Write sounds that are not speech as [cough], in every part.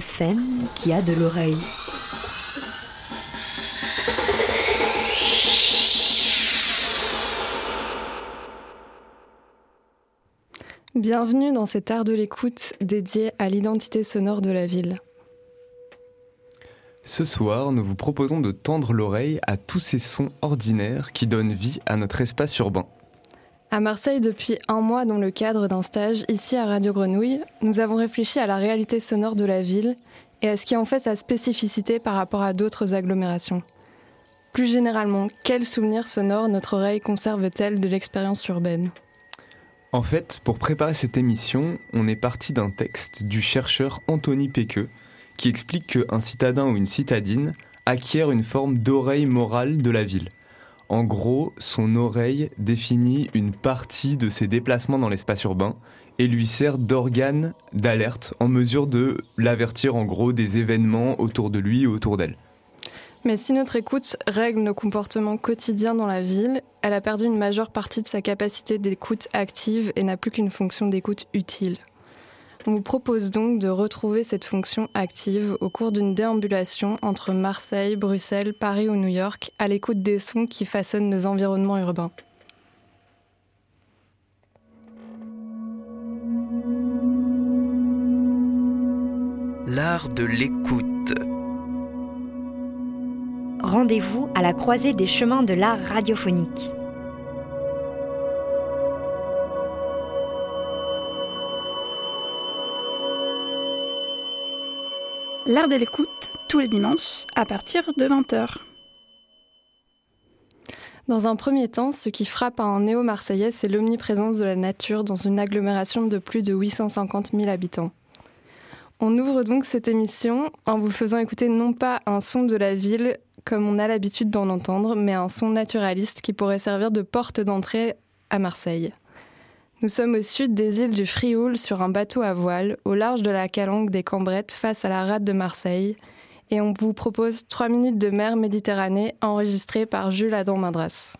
FM qui a de l'oreille. Bienvenue dans cet art de l'écoute dédié à l'identité sonore de la ville. Ce soir, nous vous proposons de tendre l'oreille à tous ces sons ordinaires qui donnent vie à notre espace urbain. À Marseille, depuis un mois, dans le cadre d'un stage ici à Radio Grenouille, nous avons réfléchi à la réalité sonore de la ville et à ce qui en fait sa spécificité par rapport à d'autres agglomérations. Plus généralement, quels souvenirs sonores notre oreille conserve-t-elle de l'expérience urbaine? En fait, pour préparer cette émission, on est parti d'un texte du chercheur Anthony Péqueux qui explique qu'un citadin ou une citadine acquiert une forme d'oreille morale de la ville. En gros, son oreille définit une partie de ses déplacements dans l'espace urbain et lui sert d'organe d'alerte en mesure de l'avertir en gros des événements autour de lui et autour d'elle. Mais si notre écoute règle nos comportements quotidiens dans la ville, elle a perdu une majeure partie de sa capacité d'écoute active et n'a plus qu'une fonction d'écoute utile. On vous propose donc de retrouver cette fonction active au cours d'une déambulation entre Marseille, Bruxelles, Paris ou New York à l'écoute des sons qui façonnent nos environnements urbains. L'art de l'écoute. Rendez-vous à la croisée des chemins de l'art radiophonique. L'art de l'écoute, tous les dimanches, à partir de 20h. Dans un premier temps, ce qui frappe un néo-marseillais, c'est l'omniprésence de la nature dans une agglomération de plus de 850 000 habitants. On ouvre donc cette émission en vous faisant écouter non pas un son de la ville comme on a l'habitude d'en entendre, mais un son naturaliste qui pourrait servir de porte d'entrée à Marseille. Nous sommes au sud des îles du Frioul sur un bateau à voile, au large de la calanque des Cambrettes face à la rade de Marseille, et on vous propose 3 minutes de mer Méditerranée enregistrées par Jules Adam Madras.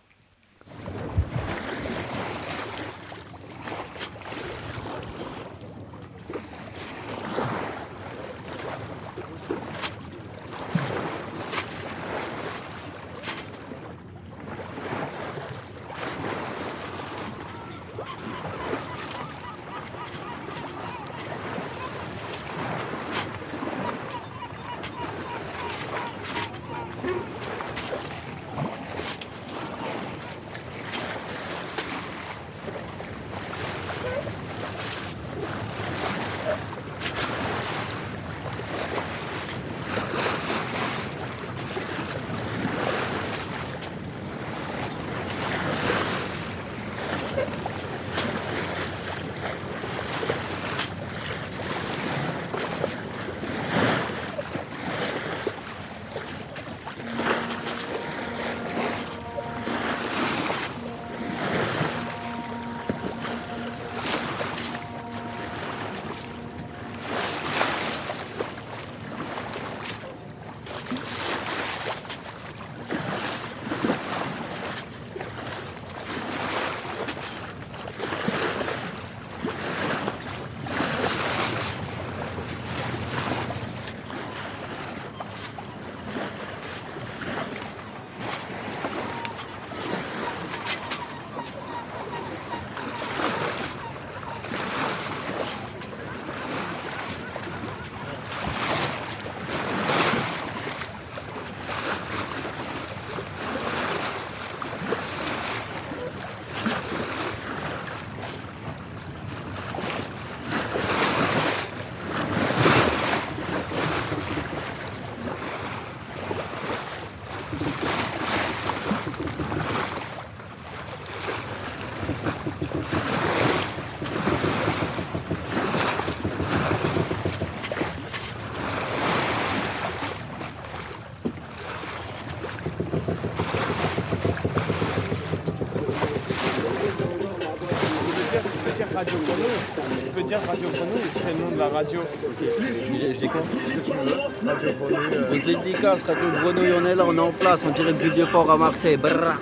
Radio Grenouille, c'est le nom de la radio. Je dis compris ce que tu veux. Radio Grenouille. euh, dédicaces, Radio Grenouille, on est là, on est en place, on dirait du Vieux-Port à Marseille. Brrr.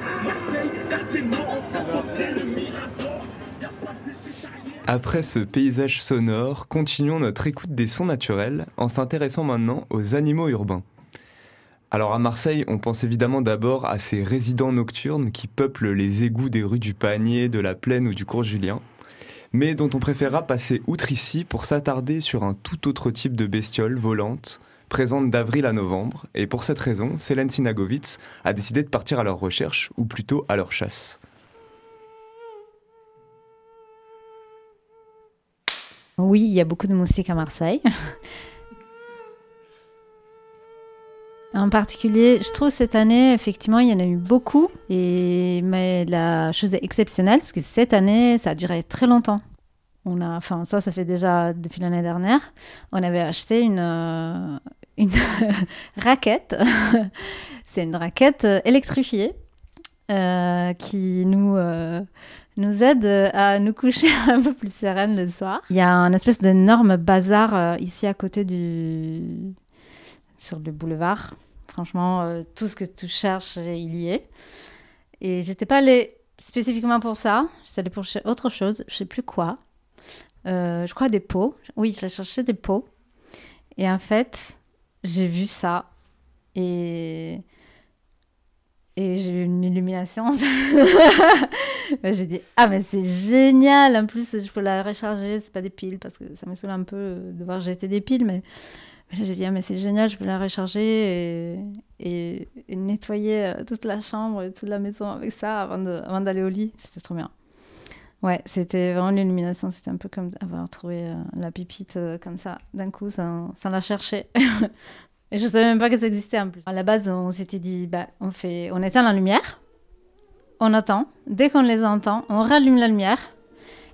Après ce paysage sonore, continuons notre écoute des sons naturels en s'intéressant maintenant aux animaux urbains. Alors à Marseille, on pense évidemment d'abord à ces résidents nocturnes qui peuplent les égouts des rues du Panier, de la Plaine ou du cours Julien, mais dont on préférera passer outre ici pour s'attarder sur un tout autre type de bestiole volante, présente d'avril à novembre, et pour cette raison, Célène Sinagovitz a décidé de partir à leur recherche, ou plutôt à leur chasse. Oui, il y a beaucoup de moustiques à Marseille. En particulier, je trouve cette année, effectivement, il y en a eu beaucoup. Et, mais la chose exceptionnelle, c'est que cette année, ça a duré très longtemps. On a, enfin, ça, ça fait déjà depuis l'année dernière. On avait acheté une, euh, une [laughs] raquette. [laughs] c'est une raquette électrifiée euh, qui nous, euh, nous aide à nous coucher [laughs] un peu plus sereine le soir. Il y a un espèce d'énorme bazar ici à côté du sur le boulevard. Franchement, euh, tout ce que tu cherches, il y est. Et j'étais pas allée spécifiquement pour ça. J'étais allée pour autre chose. Je sais plus quoi. Euh, je crois des pots. Oui, je cherchais des pots. Et en fait, j'ai vu ça. Et. Et j'ai eu une illumination. [laughs] j'ai dit, ah, mais c'est génial! En plus, je peux la recharger. C'est pas des piles parce que ça me saoule un peu de voir jeter des piles. Mais, j'ai dit, ah, mais c'est génial, je peux la recharger et, et- et nettoyer euh, toute la chambre et toute la maison avec ça avant d'aller au lit. C'était trop bien. Ouais, c'était vraiment l'illumination. C'était un peu comme avoir trouvé euh, la pépite euh, comme ça, d'un coup, sans, la chercher. [laughs] Et je savais même pas que ça existait en plus. À la base, on s'était dit, bah, on, fait, on éteint la lumière, on attend. Dès qu'on les entend, on rallume la lumière.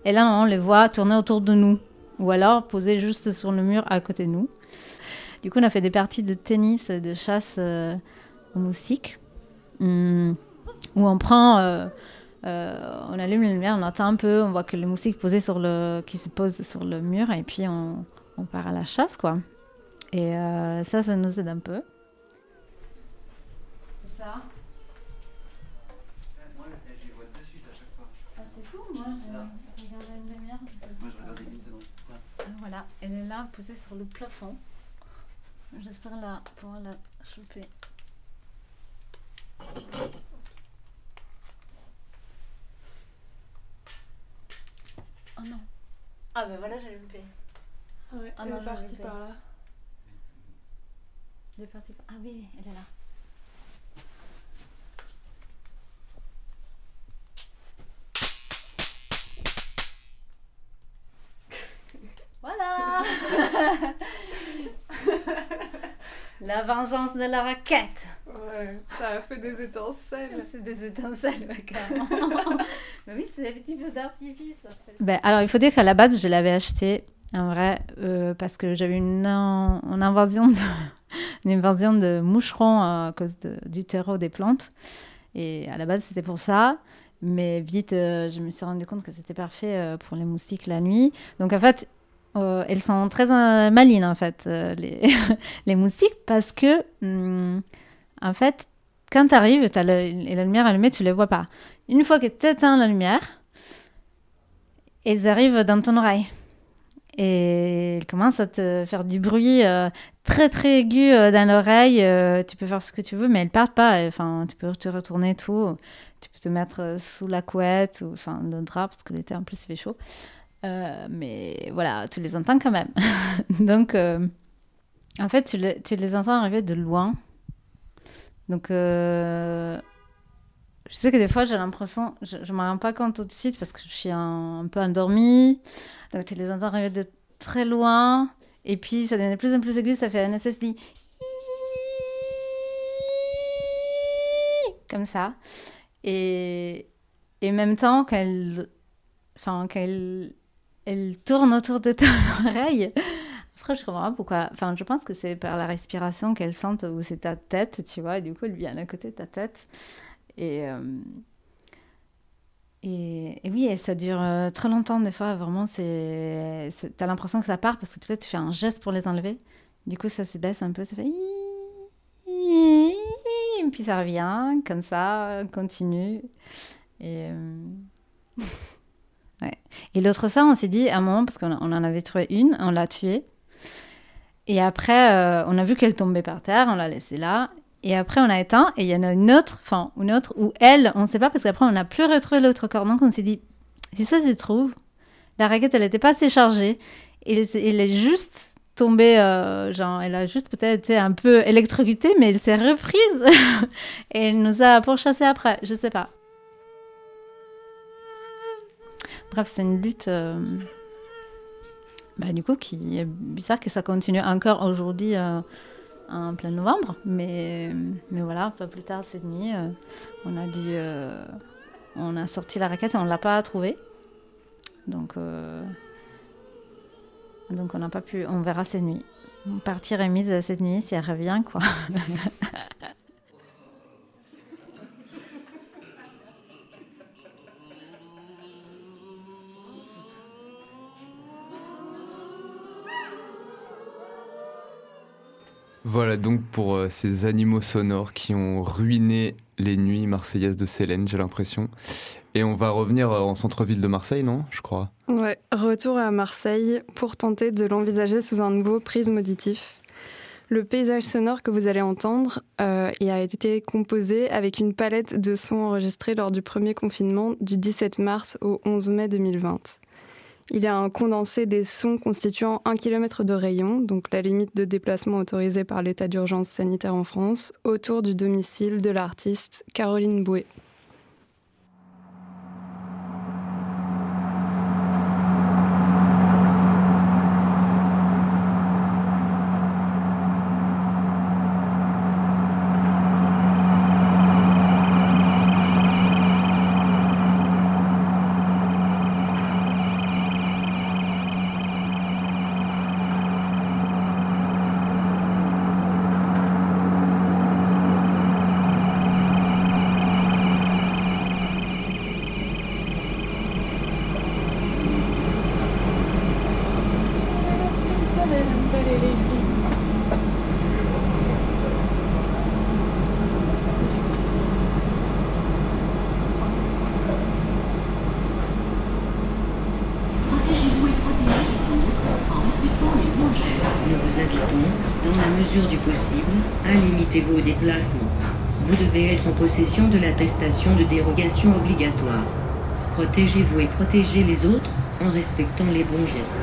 Et là, on les voit tourner autour de nous. Ou alors poser juste sur le mur à côté de nous. Du coup, on a fait des parties de tennis, et de chasse euh, aux moustiques. Hum, où on prend, euh, euh, on allume la lumière, on attend un peu, on voit que le moustique posé sur le, qui se pose sur le mur, et puis on, on part à la chasse, quoi. Et ça, ça nous aide un peu. Ça? Ah, Voilà, elle est là, posée sur le plafond. J'espère la, pouvoir la choper. Oh non. Ah ben voilà, j'ai loupé. Ouais, Ah elle non, est partie par là. Elle est partie. Ah oui, oui, elle est là. Voilà [laughs] La vengeance de la raquette Ouais, ça a fait des étincelles. C'est des étincelles, ouais, carrément. [laughs] Mais oui, c'est des petits feux d'artifice. en fait. Ben, alors, il faut dire qu'à la base, je l'avais acheté, en vrai, euh, parce que j'avais une, une invasion de, [laughs] une invasion de moucherons à cause de- du terreau des plantes. Et à la base, c'était pour ça. Mais vite, euh, je me suis rendu compte que c'était parfait euh, pour les moustiques la nuit. Donc, en fait, euh, elles sont très euh, malines, en fait, euh, les, [laughs] les moustiques, parce que, hum, en fait, quand tu arrives et la lumière allumée, tu les vois pas. Une fois que tu éteins la lumière, elles arrivent dans ton oreille. Et elles commencent à te faire du bruit très très aigu dans l'oreille. Tu peux faire ce que tu veux, mais elles partent pas. Enfin, tu peux te retourner et tout. Tu peux te mettre sous la couette ou enfin le drap parce que l'été en plus il fait chaud. Euh, mais voilà, tu les entends quand même. [laughs] Donc, euh, en fait, tu les, tu les entends arriver de loin. Donc, euh, je sais que des fois, j'ai l'impression, je ne me rends pas compte tout de suite parce que je suis un, un peu endormie. Donc, tu les entends arriver de très loin. Et puis, ça devient de plus en plus aigu. Ça fait une espèce. [laughs] Comme ça. Et, et en même temps, quand elles, enfin, qu'elle elle tourne autour de ton [laughs] oreille. Après, je comprends pas pourquoi. Enfin, je pense que c'est par la respiration qu'elle sente où c'est ta tête, tu vois. Et du coup, elle vient à côté de ta tête. Et, euh, et, oui, ça dure euh, très longtemps. Des fois, vraiment, c'est, t'as l'impression que ça part parce que peut-être tu fais un geste pour les enlever. Du coup, ça se baisse un peu. Ça fait. [laughs] Puis ça revient, comme ça, continue. Et. Euh, [laughs] Et l'autre soir, on s'est dit, à un moment, parce qu'on en avait trouvé une, on l'a tuée. Et après, euh, on a vu qu'elle tombait par terre, on l'a laissée là. Et après, on a éteint. Et il y en a une autre, enfin, une autre, où elle, on ne sait pas, parce qu'après, on n'a plus retrouvé l'autre corps. Donc, on s'est dit, si ça se trouve, la raquette, elle n'était pas assez chargée. Et elle est juste tombée, euh, genre, elle a juste peut-être été un peu électrocutée, mais elle s'est reprise. [laughs] et elle nous a pourchassé après. Je sais pas. Bref, c'est une lutte. Euh, bah, du coup, qui est bizarre que ça continue encore aujourd'hui euh, en plein novembre. Mais, mais voilà, pas plus tard cette nuit, euh, on a dû. on a sorti la raquette et on ne l'a pas trouvée. Donc, donc on n'a pas pu. On verra cette nuit. Partie remise cette nuit si elle revient, quoi. [laughs] Voilà donc pour euh, ces animaux sonores qui ont ruiné les nuits marseillaises de Célène, j'ai l'impression. Et on va revenir euh, en centre-ville de Marseille, non Je crois. Ouais, retour à Marseille pour tenter de l'envisager sous un nouveau prisme auditif. Le paysage sonore que vous allez entendre euh, a été composé avec une palette de sons enregistrés lors du premier confinement du 17 mars au 11 mai 2020. Il y a un condensé des sons constituant un kilomètre de rayon, donc la limite de déplacement autorisée par l'état d'urgence sanitaire en France, autour du domicile de l'artiste Caroline Bouet. vos déplacements. Vous devez être en possession de l'attestation de dérogation obligatoire. Protégez-vous et protégez les autres en respectant les bons gestes.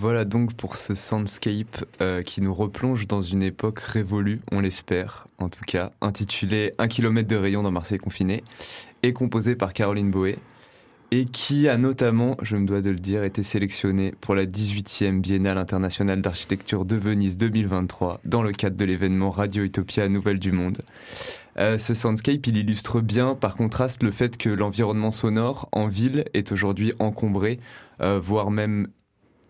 Voilà donc pour ce soundscape euh, qui nous replonge dans une époque révolue, on l'espère, en tout cas, intitulé Un kilomètre de rayon dans Marseille confiné, et composé par Caroline Boé, et qui a notamment, je me dois de le dire, été sélectionné pour la 18e Biennale internationale d'architecture de Venise 2023 dans le cadre de l'événement Radio Utopia Nouvelle du Monde. Euh, ce soundscape, il illustre bien par contraste le fait que l'environnement sonore en ville est aujourd'hui encombré, euh, voire même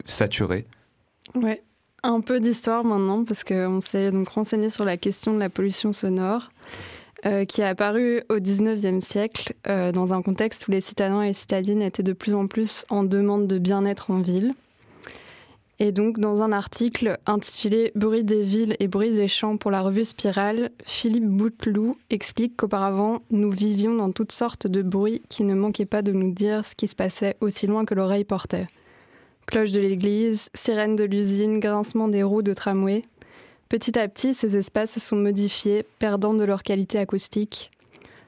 saturé. Ouais, un peu d'histoire maintenant parce qu'on s'est donc renseigné sur la question de la pollution sonore. Euh, qui est apparu au 19e siècle euh, dans un contexte où les citadins et les citadines étaient de plus en plus en demande de bien-être en ville. Et donc, dans un article intitulé Bruit des villes et bruit des champs pour la revue Spirale, Philippe Bouteloup explique qu'auparavant, nous vivions dans toutes sortes de bruits qui ne manquaient pas de nous dire ce qui se passait aussi loin que l'oreille portait. Cloche de l'église, sirène de l'usine, grincement des roues de tramway, Petit à petit, ces espaces sont modifiés, perdant de leur qualité acoustique,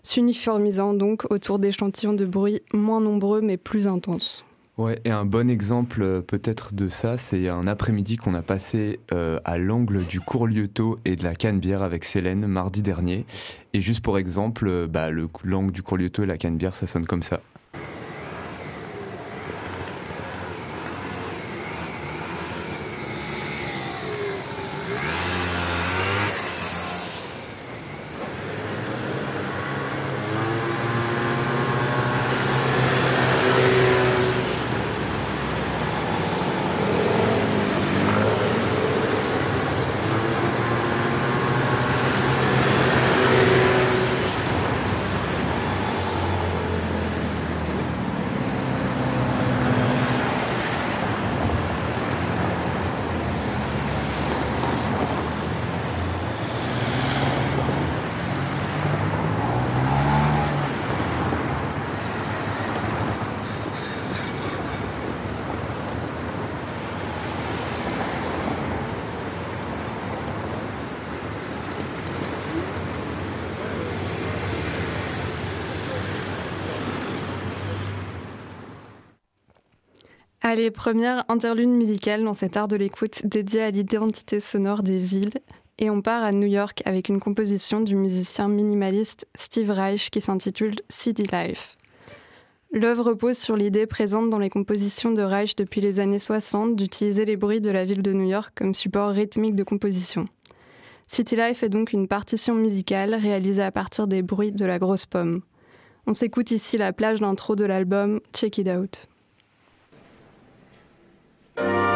s'uniformisant donc autour d'échantillons de bruit moins nombreux mais plus intenses. Ouais, et un bon exemple euh, peut-être de ça, c'est un après-midi qu'on a passé euh, à l'angle du cours Lieuteau et de la Canebière avec Célène mardi dernier. Et juste pour exemple, euh, bah, l'angle du cours Lieuteau et la Canebière, ça sonne comme ça. Allez, première interlude musicale dans cet art de l'écoute dédié à l'identité sonore des villes. Et on part à New York avec une composition du musicien minimaliste Steve Reich qui s'intitule City Life. L'œuvre repose sur l'idée présente dans les compositions de Reich depuis les années 60 d'utiliser les bruits de la ville de New York comme support rythmique de composition. City Life est donc une partition musicale réalisée à partir des bruits de la grosse pomme. On s'écoute ici la plage d'intro de l'album Check It Out. Thank you.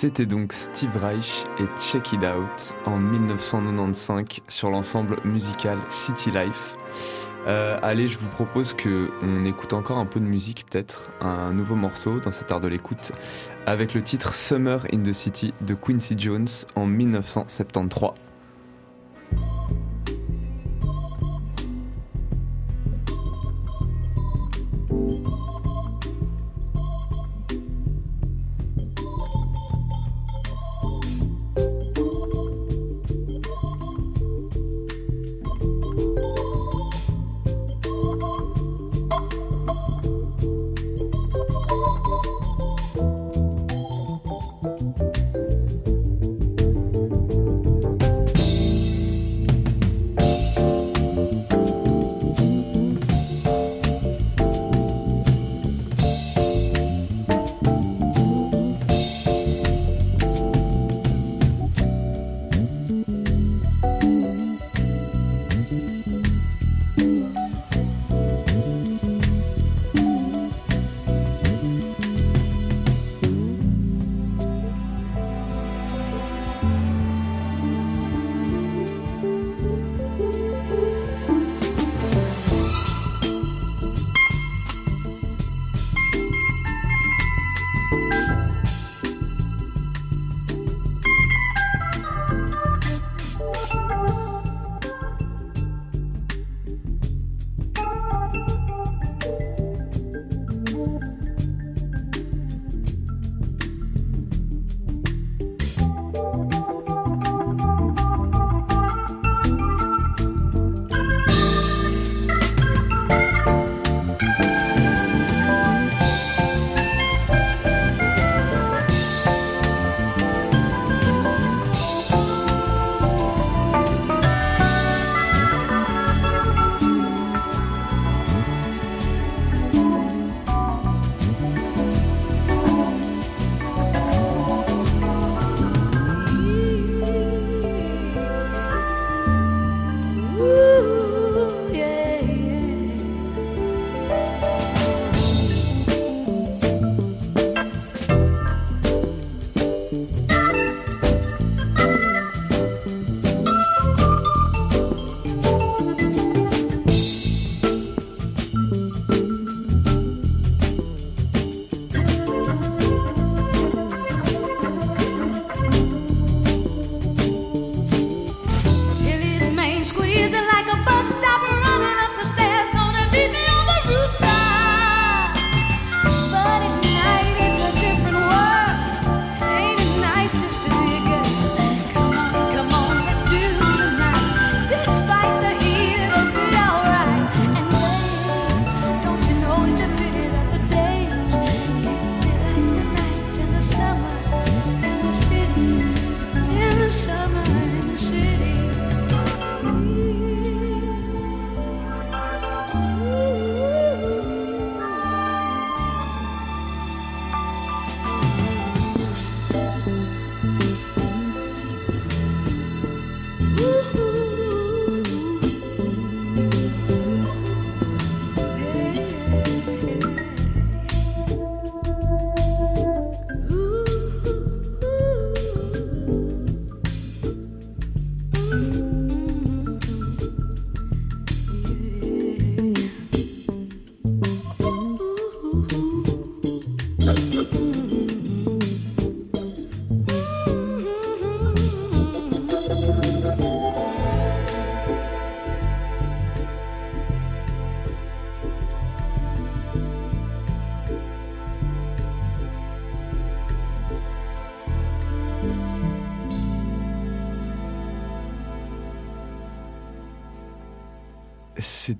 C'était donc Steve Reich et Check It Out en 1995 sur l'ensemble musical City Life. Euh, allez, je vous propose que on écoute encore un peu de musique, peut-être un nouveau morceau dans cet art de l'écoute, avec le titre Summer in the City de Quincy Jones en 1973.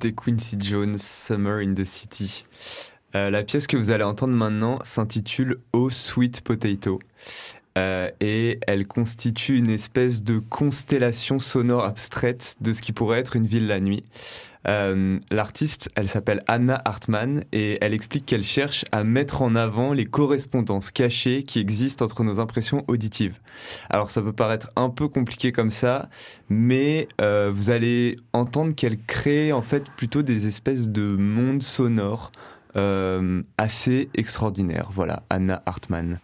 C'était Quincy Jones, Summer in the City. Euh, la pièce que vous allez entendre maintenant s'intitule Oh Sweet Potato. Euh, et elle constitue une espèce de constellation sonore abstraite de ce qui pourrait être une ville la nuit. Euh, L'artiste, elle s'appelle Anna Hartmann et elle explique qu'elle cherche à mettre en avant les correspondances cachées qui existent entre nos impressions auditives. Alors ça peut paraître un peu compliqué comme ça, mais euh, vous allez entendre qu'elle crée en fait plutôt des espèces de mondes sonores assez extraordinaires. Voilà, Anna Hartmann.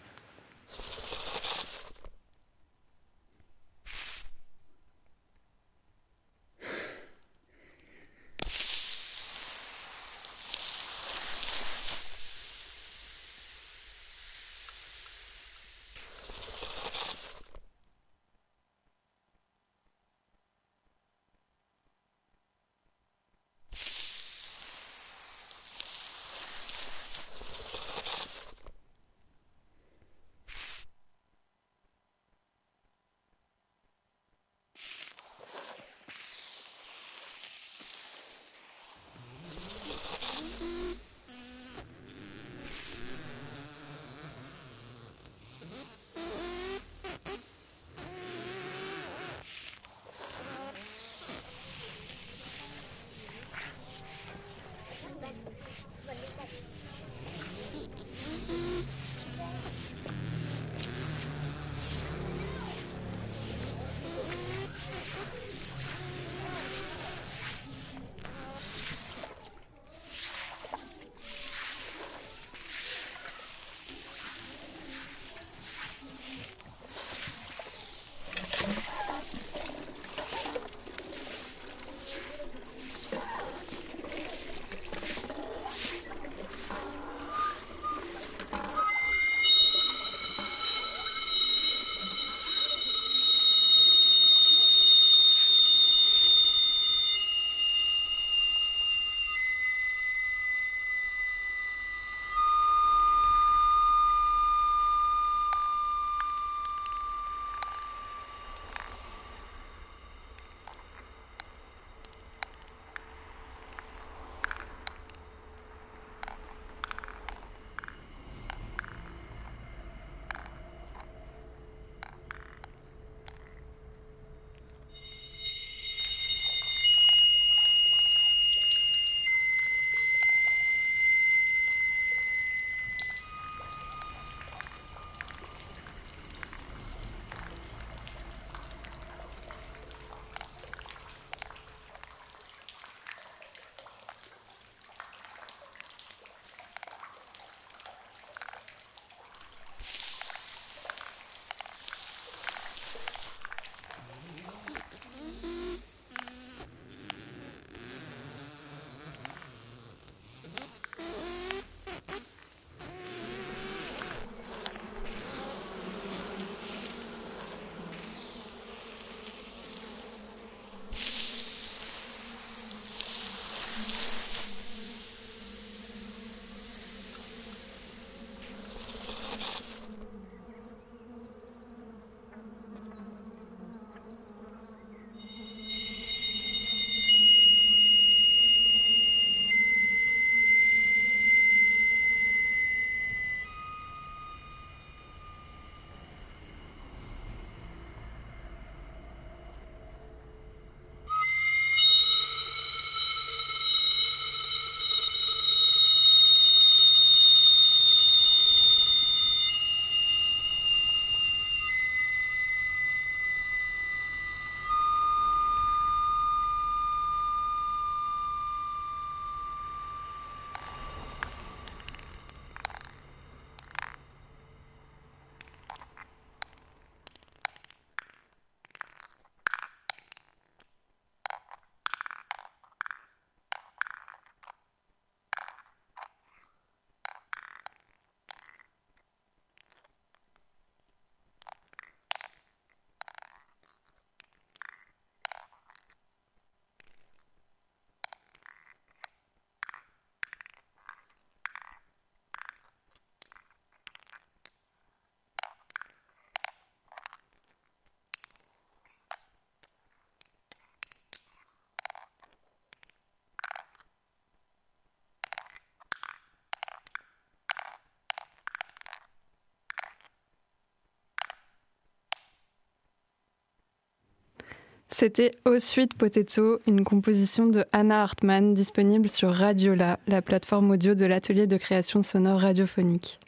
C'était Au Suite Potato, une composition de Anna Hartmann disponible sur Radiola, la plateforme audio de l'atelier de création sonore radiophonique.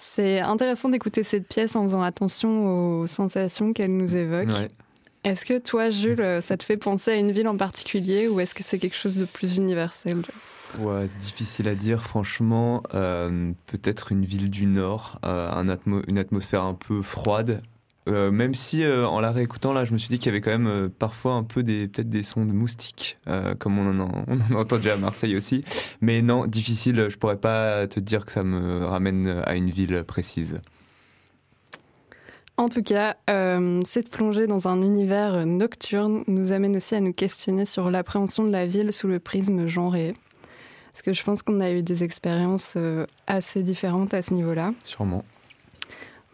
C'est intéressant d'écouter cette pièce en faisant attention aux sensations qu'elle nous évoque. Ouais. Est-ce que toi, Jules, ça te fait penser à une ville en particulier ou est-ce que c'est quelque chose de plus universel? Ouais, difficile à dire, franchement. Euh, Peut-être une ville du Nord, euh, un atmo- une atmosphère un peu froide. Euh, même si euh, en la réécoutant là, je me suis dit qu'il y avait quand même euh, parfois un peu des peut-être des sons de moustiques, comme on en, a, [laughs] on en à Marseille aussi. Mais non, difficile. Je pourrais pas te dire que ça me ramène à une ville précise. En tout cas, cette plongée dans un univers nocturne nous amène aussi à nous questionner sur l'appréhension de la ville sous le prisme genré. Parce que je pense qu'on a eu des expériences assez différentes à ce niveau-là. Sûrement.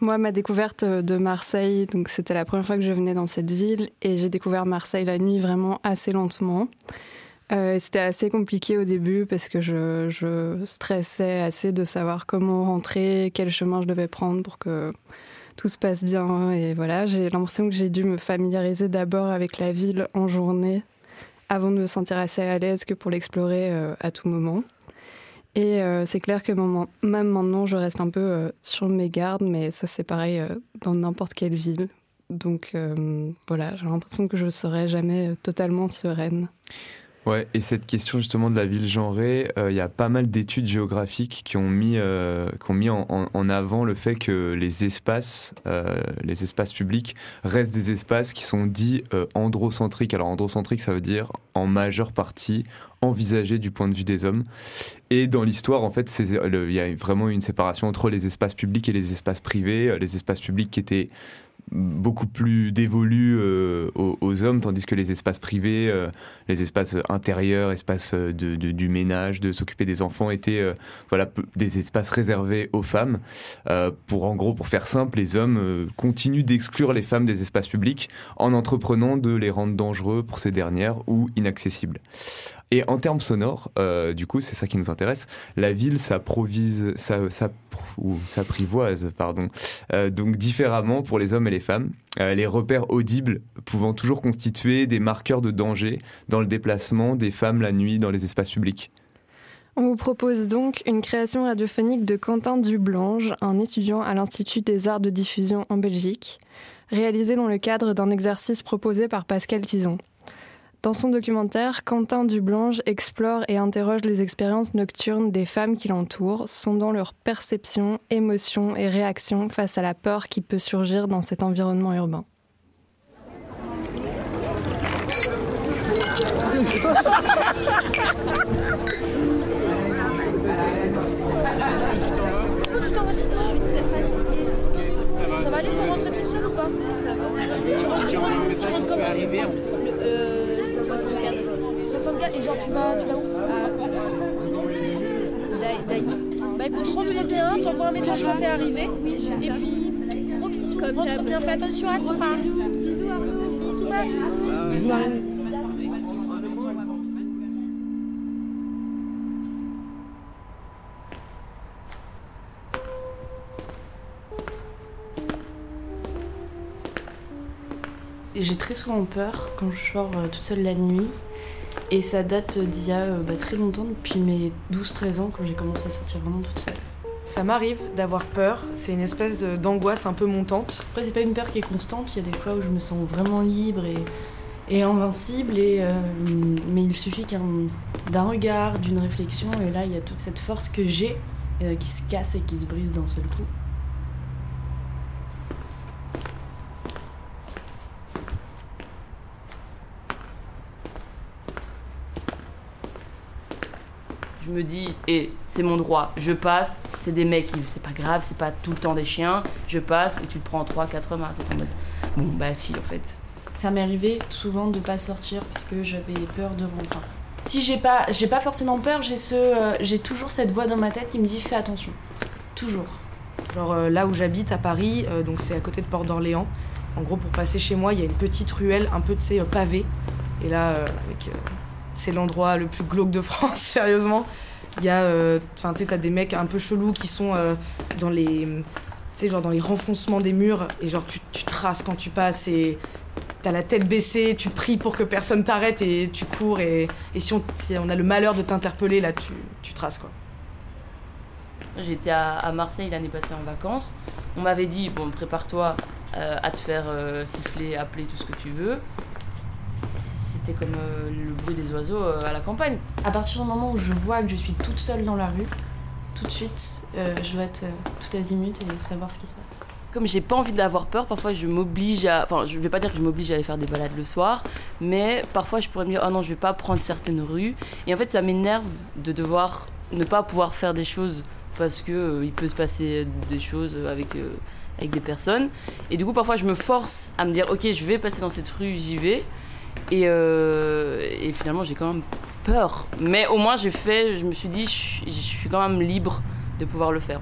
Moi, ma découverte de Marseille, donc c'était la première fois que je venais dans cette ville et j'ai découvert Marseille la nuit vraiment assez lentement. Euh, c'était assez compliqué au début parce que je, je stressais assez de savoir comment rentrer, quel chemin je devais prendre pour que tout se passe bien. Et voilà, j'ai l'impression que j'ai dû me familiariser d'abord avec la ville en journée avant de me sentir assez à l'aise que pour l'explorer euh, à tout moment. Et euh, c'est clair que même maintenant, je reste un peu euh, sur mes gardes, mais ça c'est pareil euh, dans n'importe quelle ville. Donc voilà, j'ai l'impression que je ne serai jamais totalement sereine. Ouais, et cette question justement de la ville genrée, euh, il y a pas mal d'études géographiques qui ont mis, euh, qui ont mis en, avant le fait que les espaces, euh, les espaces publics restent des espaces qui sont dits androcentriques. Alors androcentrique, ça veut dire en majeure partie envisagés du point de vue des hommes. Et dans l'histoire, en fait, il y a vraiment une séparation entre les espaces publics et les espaces privés. Les espaces publics qui étaient beaucoup plus dévolus euh, aux, hommes, tandis que les espaces privés, euh, les espaces intérieurs, espaces de, de- du ménage, de s'occuper des enfants, étaient euh, voilà des espaces réservés aux femmes. Euh, pour en gros, pour faire simple, les hommes euh, continuent d'exclure les femmes des espaces publics en entreprenant de les rendre dangereux pour ces dernières ou inaccessibles. Et en termes sonores, euh, du coup, c'est ça qui nous intéresse. La ville ça, ça, s'apprivoise, pardon, euh, donc différemment pour les hommes et les femmes. Euh, les repères audibles pouvant toujours constituer des marqueurs de danger dans le déplacement des femmes la nuit dans les espaces publics. On vous propose donc une création radiophonique de Quentin Dublange, un étudiant à l'Institut des arts de diffusion en Belgique, réalisée dans le cadre d'un exercice proposé par Pascal Tison. Dans son documentaire, Quentin Dublange explore et interroge les expériences nocturnes des femmes qui l'entourent, sondant leurs perceptions, émotions et réactions face à la peur qui peut surgir dans cet environnement urbain. Ça va aller pour rentrer toute seule ou pas? Ça va. Tu rentres, tu rentres, tu rentres comment et genre tu vas, tu vas où Daï. Bah écoute, rentre bien, t'envoies un message quand t'es arrivé. Oui, je Et puis, gros bisous. rentre bien, fais attention à toi. Bisous, bisous Arnaud. Bisous Marie. Bisous Marie. J'ai très souvent peur quand je sors euh, toute seule la nuit. Et ça date d'il y a euh, bah, très longtemps, depuis mes 12-13 ans, quand j'ai commencé à sortir vraiment toute seule. Ça m'arrive d'avoir peur, c'est une espèce d'angoisse un peu montante. Après, c'est pas une peur qui est constante, il y a des fois où je me sens vraiment libre et, et invincible, et, euh, mais il suffit d'un regard, d'une réflexion, et là, il y a toute cette force que j'ai euh, qui se casse et qui se brise d'un seul coup. Je me dis, et c'est mon droit, je passe, c'est des mecs, qui- c'est pas grave, c'est pas tout le temps des chiens, je passe et tu te prends 3-4 hommes. T'es en mode, bon, bah si, en fait. Ça m'est arrivé souvent de pas sortir parce que j'avais peur de rentrer. Si j'ai pas, j'ai pas forcément peur, j'ai ce, euh, j'ai toujours cette voix dans ma tête qui me dit fais attention, toujours. Genre euh, là où j'habite à Paris, euh, donc c'est à côté de Port d'Orléans. En gros, pour passer chez moi, il y a une petite ruelle un peu de ces pavée. Et là, euh, avec, euh, c'est l'endroit le plus glauque de France, [laughs] sérieusement. Il y a, euh, enfin, des mecs un peu chelous qui sont euh, dans les, tu genre dans les renfoncements des murs et genre tu, traces quand tu passes et t'as la tête baissée, tu pries pour que personne t'arrête et tu cours. Et, si, on, si on a le malheur de t'interpeller, là, tu, tu traces quoi. J'étais à, Marseille l'année passée en vacances. On m'avait dit, bon, prépare-toi euh, à te faire siffler, appeler, tout ce que tu veux. C'était comme euh, le bruit des oiseaux euh, à la campagne. À partir du moment où je vois que je suis toute seule dans la rue, tout de suite, euh, je dois être tout azimut et savoir ce qui se passe. Comme j'ai pas envie d'avoir peur, parfois je m'oblige à. Enfin, je vais pas dire que je m'oblige à aller faire des balades le soir, mais parfois je pourrais me dire, oh non, je vais pas prendre certaines rues. Et en fait, ça m'énerve de devoir ne pas pouvoir faire des choses parce que il peut se passer des choses avec, avec des personnes. Et du coup, parfois je me force à me dire, ok, je vais passer dans cette rue, j'y vais. Et, euh, et finalement, j'ai quand même peur. Mais au moins, j'ai fait, je me suis dit, je suis quand même libre de pouvoir le faire.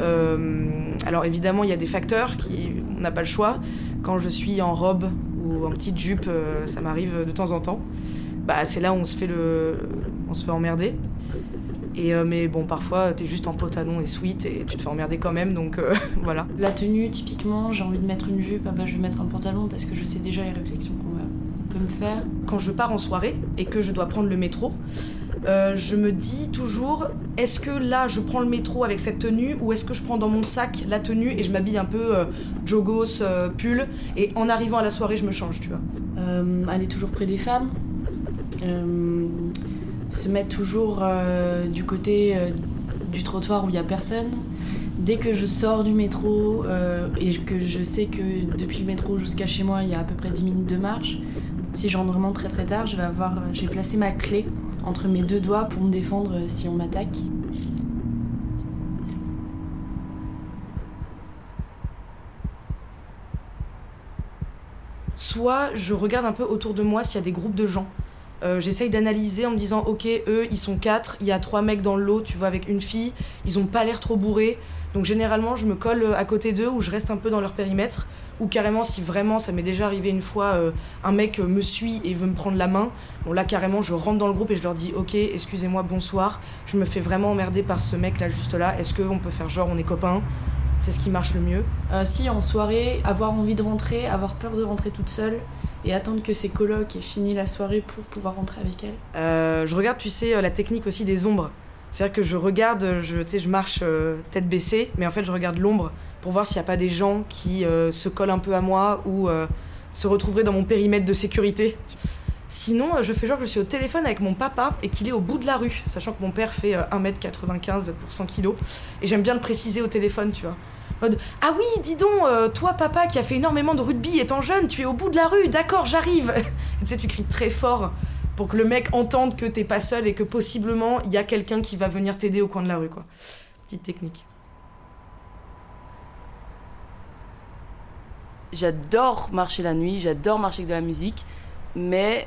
Euh, alors évidemment, il y a des facteurs qui on n'a pas le choix. Quand je suis en robe ou en petite jupe, euh, ça m'arrive de temps en temps. Bah c'est là où on se fait le, on se fait emmerder. Et euh, mais bon, parfois t'es juste en pantalon et sweat et tu te fais emmerder quand même, donc euh, [laughs] voilà. La tenue, typiquement, j'ai envie de mettre une jupe, ah bah, je vais mettre un pantalon parce que je sais déjà les réflexions qu'on peut me faire. Quand je pars en soirée et que je dois prendre le métro, euh, je me dis toujours est-ce que là je prends le métro avec cette tenue ou est-ce que je prends dans mon sac la tenue et je m'habille un peu euh, jogos, euh, pull et en arrivant à la soirée je me change, tu vois. Euh, aller toujours près des femmes, se mettre toujours euh, du côté euh, du trottoir où il n'y a personne. Dès que je sors du métro euh, et que je sais que depuis le métro jusqu'à chez moi il y a à peu près 10 minutes de marche, si je rentre vraiment très très tard, je vais, avoir, je vais placer ma clé entre mes deux doigts pour me défendre si on m'attaque. Soit je regarde un peu autour de moi s'il y a des groupes de gens. Euh, J'essaye d'analyser en me disant ok eux ils sont quatre, il y a trois mecs dans le lot, tu vois avec une fille, ils ont pas l'air trop bourrés. Donc généralement je me colle euh, à côté d'eux ou je reste un peu dans leur périmètre. Ou carrément si vraiment ça m'est déjà arrivé une fois, euh, un mec me suit et veut me prendre la main. Bon là carrément je rentre dans le groupe et je leur dis ok excusez-moi bonsoir, je me fais vraiment emmerder par ce mec là juste là. Est-ce qu'on peut faire genre on est copains? C'est ce qui marche le mieux. Si en soirée, avoir envie de rentrer, avoir peur de rentrer toute seule et attendre que ses colocs aient fini la soirée pour pouvoir rentrer avec elle. Euh, je regarde, tu sais, euh, la technique aussi des ombres. C'est-à-dire que je regarde, je, tu sais, je marche euh, tête baissée, mais en fait, je regarde l'ombre pour voir s'il n'y a pas des gens qui euh, se collent un peu à moi ou euh, se retrouveraient dans mon périmètre de sécurité. Sinon, euh, je fais genre que je suis au téléphone avec mon papa et qu'il est au bout de la rue, sachant que mon père fait euh, 1m95 pour 100 kg. Et j'aime bien le préciser au téléphone, tu vois. Mode, ah oui, dis donc, euh, toi papa qui a fait énormément de rugby étant jeune, tu es au bout de la rue, d'accord, j'arrive. [laughs] Tu sais, tu cries très fort pour que le mec entende que t'es pas seul et que possiblement il y a quelqu'un qui va venir t'aider au coin de la rue, quoi. Petite technique. J'adore marcher la nuit, j'adore marcher avec de la musique, mais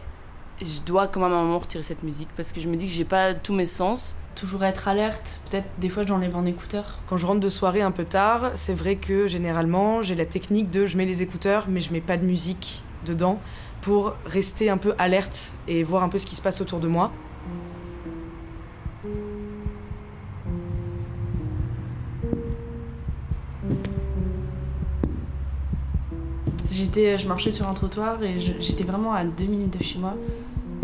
je dois quand même à retirer cette musique parce que je me dis que j'ai pas tous mes sens. Toujours être alerte, peut-être des fois j'enlève un écouteur. Quand je rentre de soirée un peu tard, c'est vrai que généralement j'ai la technique de je mets les écouteurs mais je mets pas de musique dedans pour rester un peu alerte et voir un peu ce qui se passe autour de moi. J'étais, je marchais sur un trottoir et j'étais vraiment à deux minutes de chez moi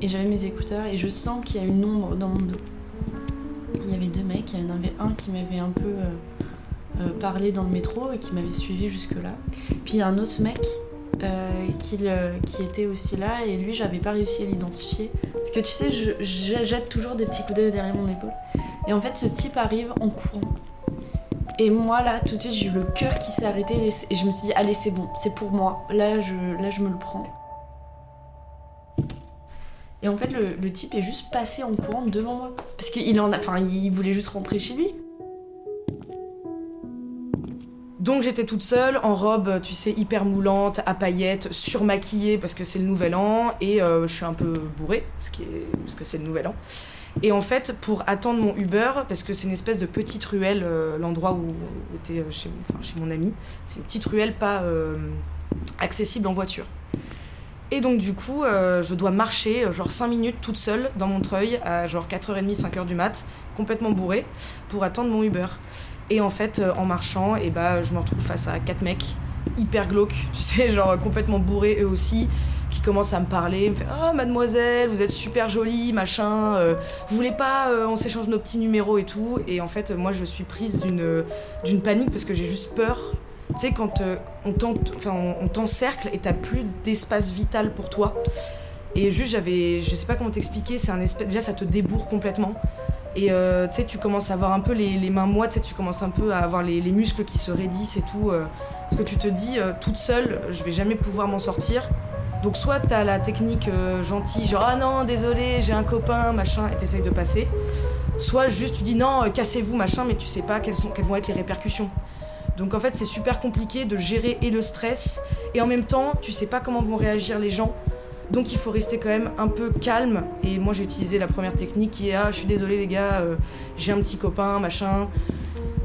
et j'avais mes écouteurs et je sens qu'il y a une ombre dans mon dos. Il y avait deux mecs, il y en avait un qui m'avait un peu euh, euh, parlé dans le métro et qui m'avait suivi jusque-là. Puis il un autre mec euh, qui, était aussi là et lui j'avais pas réussi à l'identifier. Parce que tu sais, je, je jette toujours des petits coups d'œil derrière mon épaule. Et en fait ce type arrive en courant. Et moi là, tout de suite, j'ai eu le cœur qui s'est arrêté et je me suis dit, allez, c'est bon, c'est pour moi. Là je, là, je me le prends. Et en fait, le, type est juste passé en courant devant moi. Parce qu'il en a, enfin, il voulait juste rentrer chez lui. Donc j'étais toute seule, en robe, tu sais, hyper moulante, à paillettes, surmaquillée parce que c'est le nouvel an, et euh, je suis un peu bourrée, parce, que c'est le nouvel an. Et en fait, pour attendre mon Uber, parce que c'est une espèce de petite ruelle, euh, l'endroit où était euh, chez, mon ami, c'est une petite ruelle pas accessible en voiture. Et donc du coup, euh, je dois marcher euh, genre 5 minutes toute seule dans Montreuil à genre 4h30, 5h du mat, complètement bourrée, pour attendre mon Uber. Et en fait, euh, en marchant, et bah, je me retrouve face à quatre mecs hyper glauques, [laughs] tu sais, genre complètement bourrés eux aussi, qui commencent à me parler, me fait Oh mademoiselle, vous êtes super jolie, machin, vous voulez pas, on s'échange nos petits numéros et tout. Et en fait, moi je suis prise d'une panique parce que j'ai juste peur. Tu sais, quand euh, on t'encercle et t'as plus d'espace vital pour toi. Et juste, j'avais, je sais pas comment t'expliquer, c'est un espèce, déjà ça te débourre complètement. Et euh, tu sais, tu commences à avoir un peu les, les mains moites, tu commences un peu à avoir les, les muscles qui se raidissent et tout. euh, parce que tu te dis, toute seule, je vais jamais pouvoir m'en sortir. Donc soit t'as la technique gentille, genre ah non, désolé, j'ai un copain, machin, et t'essayes de passer. Soit juste tu dis non, cassez-vous, machin, mais tu sais pas quelles, sont, quelles vont être les répercussions. Donc en fait, c'est super compliqué de gérer et le stress, et en même temps, tu sais pas comment vont réagir les gens. Donc il faut rester quand même un peu calme. Et moi j'ai utilisé la première technique qui est ah je suis désolée les gars, euh, j'ai un petit copain, machin.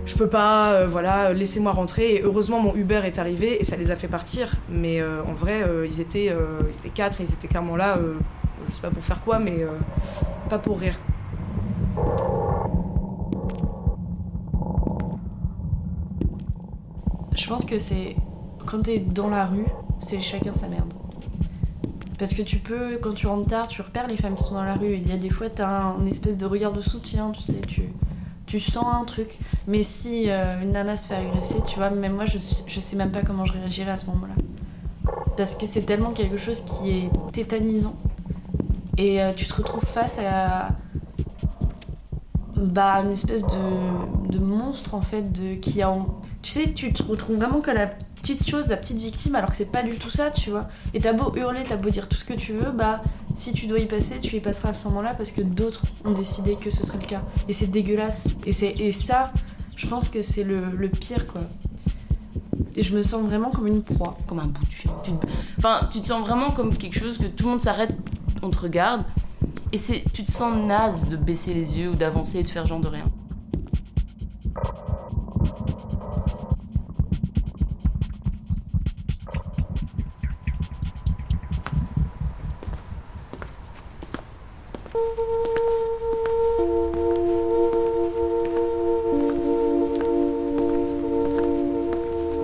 Je peux pas, euh, voilà, laissez-moi rentrer. Et heureusement mon Uber est arrivé et ça les a fait partir. Mais euh, en vrai ils étaient quatre, ils étaient clairement là. je sais pas pour faire quoi, mais pas pour rire. Je pense que c'est quand t'es dans la rue, c'est chacun sa merde. Parce que tu peux, quand tu rentres tard, tu repères les femmes qui sont dans la rue. Il y a des fois, t'as un espèce de regard de soutien, tu sais, tu, tu sens un truc. Mais si euh, une nana se fait agresser, tu vois, même moi, je, je sais même pas comment je réagirais à ce moment-là. Parce que c'est tellement quelque chose qui est tétanisant. Et euh, tu te retrouves face à bah, une espèce de, de monstre en fait de, qui a en- tu sais tu te retrouves vraiment que la petite chose la petite victime alors que c'est pas du tout ça tu vois. Et t'as beau hurler t'as beau dire tout ce que tu veux bah si tu dois y passer tu y passeras à ce moment là parce que d'autres ont décidé que ce serait le cas. Et c'est dégueulasse. Et c'est et ça je pense que c'est le, le pire quoi. Et je me sens vraiment comme une proie. Comme un bout de te- Enfin, tu te sens vraiment comme quelque chose que tout le monde s'arrête, on te regarde, et c'est, tu te sens naze de baisser les yeux ou d'avancer et de faire genre de rien.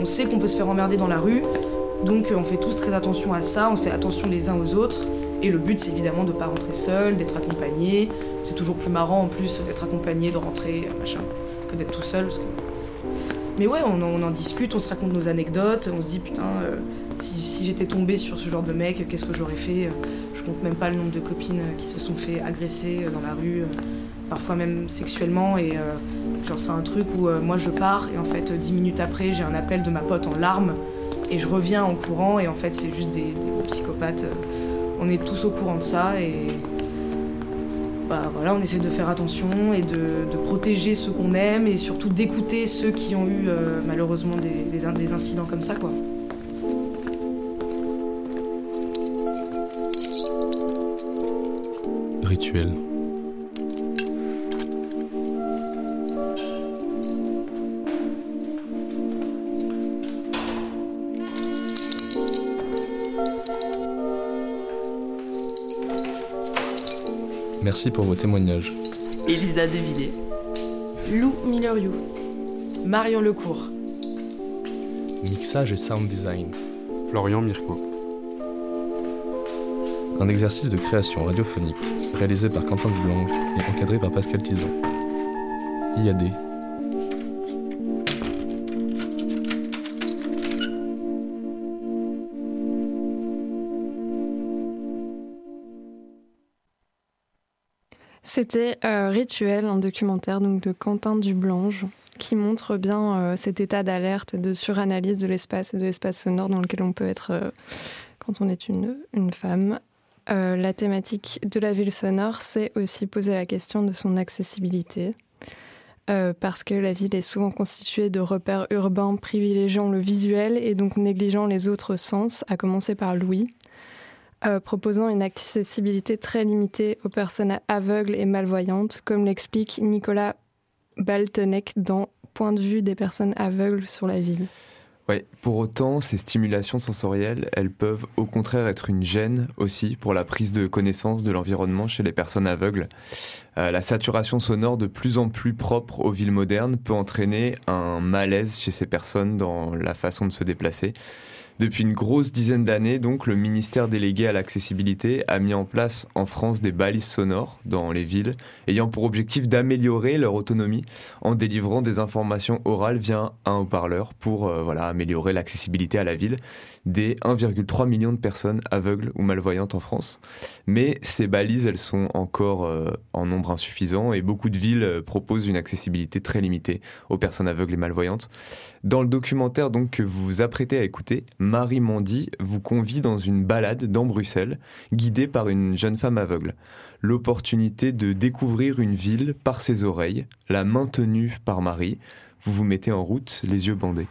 On sait qu'on peut se faire emmerder dans la rue, donc euh, on fait tous très attention à ça, on fait attention les uns aux autres. Et le but, c'est évidemment de ne pas rentrer seul, d'être accompagné. C'est toujours plus marrant en plus d'être accompagné, de rentrer, machin, que d'être tout seul. Mais ouais, on en, discute, on se raconte nos anecdotes, on se dit putain, euh, si, j'étais tombée sur ce genre de mec, qu'est-ce que j'aurais fait? Je compte même pas le nombre de copines qui se sont fait agresser euh, dans la rue, euh, parfois même sexuellement. Et genre, c'est un truc où moi je pars et en fait, dix minutes après, j'ai un appel de ma pote en larmes et je reviens en courant et en fait, c'est juste des, des psychopathes. On est tous au courant de ça et bah voilà, on essaie de faire attention et de, protéger ceux qu'on aime et surtout d'écouter ceux qui ont eu euh, malheureusement des incidents comme ça quoi. Merci pour vos témoignages. Elisa Devillers. Lou Milleriou. Marion Lecourt. Mixage et sound design. Florian Mirko. Un exercice de création radiophonique réalisé par Quentin Dublanc et encadré par Pascal Tison. IAD. C'était euh, Rituel, un documentaire donc de Quentin Dublange qui montre bien euh, cet état d'alerte, de suranalyse de l'espace et de l'espace sonore dans lequel on peut être euh, quand on est une, une femme. La thématique de la ville sonore, c'est aussi poser la question de son accessibilité. Parce que la ville est souvent constituée de repères urbains privilégiant le visuel et donc négligeant les autres sens, à commencer par l'ouïe euh, proposant une accessibilité très limitée aux personnes aveugles et malvoyantes, comme l'explique Nicolas Baltenek dans Point de vue des personnes aveugles sur la ville. Oui, pour autant, ces stimulations sensorielles, elles peuvent au contraire être une gêne aussi pour la prise de connaissance de l'environnement chez les personnes aveugles. Euh, la saturation sonore de plus en plus propre aux villes modernes peut entraîner un malaise chez ces personnes dans la façon de se déplacer. Depuis une grosse dizaine d'années, donc, le ministère délégué à l'accessibilité a mis en place en France des balises sonores dans les villes, ayant pour objectif d'améliorer leur autonomie en délivrant des informations orales via un haut-parleur pour euh, voilà, améliorer l'accessibilité à la ville des 1,3 million de personnes aveugles ou malvoyantes en France. Mais ces balises, elles sont encore euh, en nombre insuffisant et beaucoup de villes euh, proposent une accessibilité très limitée aux personnes aveugles et malvoyantes. Dans le documentaire donc que vous vous apprêtez à écouter, Marie Mandy vous convie dans une balade dans Bruxelles, guidée par une jeune femme aveugle. L'opportunité de découvrir une ville par ses oreilles, la maintenue par Marie. Vous vous mettez en route, les yeux bandés.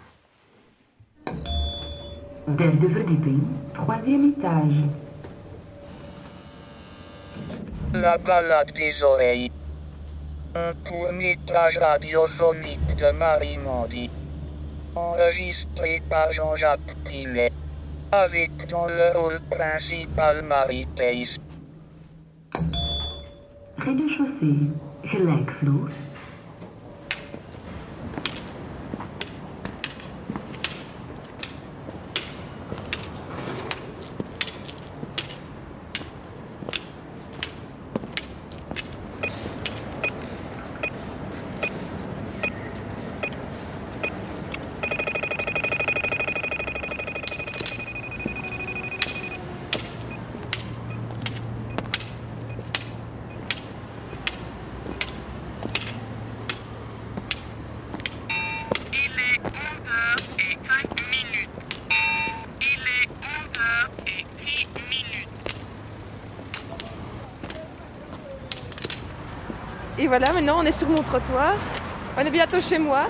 Derde verdieping, troisième étage. La balade des oreilles. Un court métrage radiophonique de Marie Mandy. Enregistré par Jean-Jacques Pilet. Avec dans le rôle principal Marie Thijs. Rez-de-chaussée, gelijkvloer. Et voilà, maintenant on est sur mon trottoir. On est bientôt chez moi.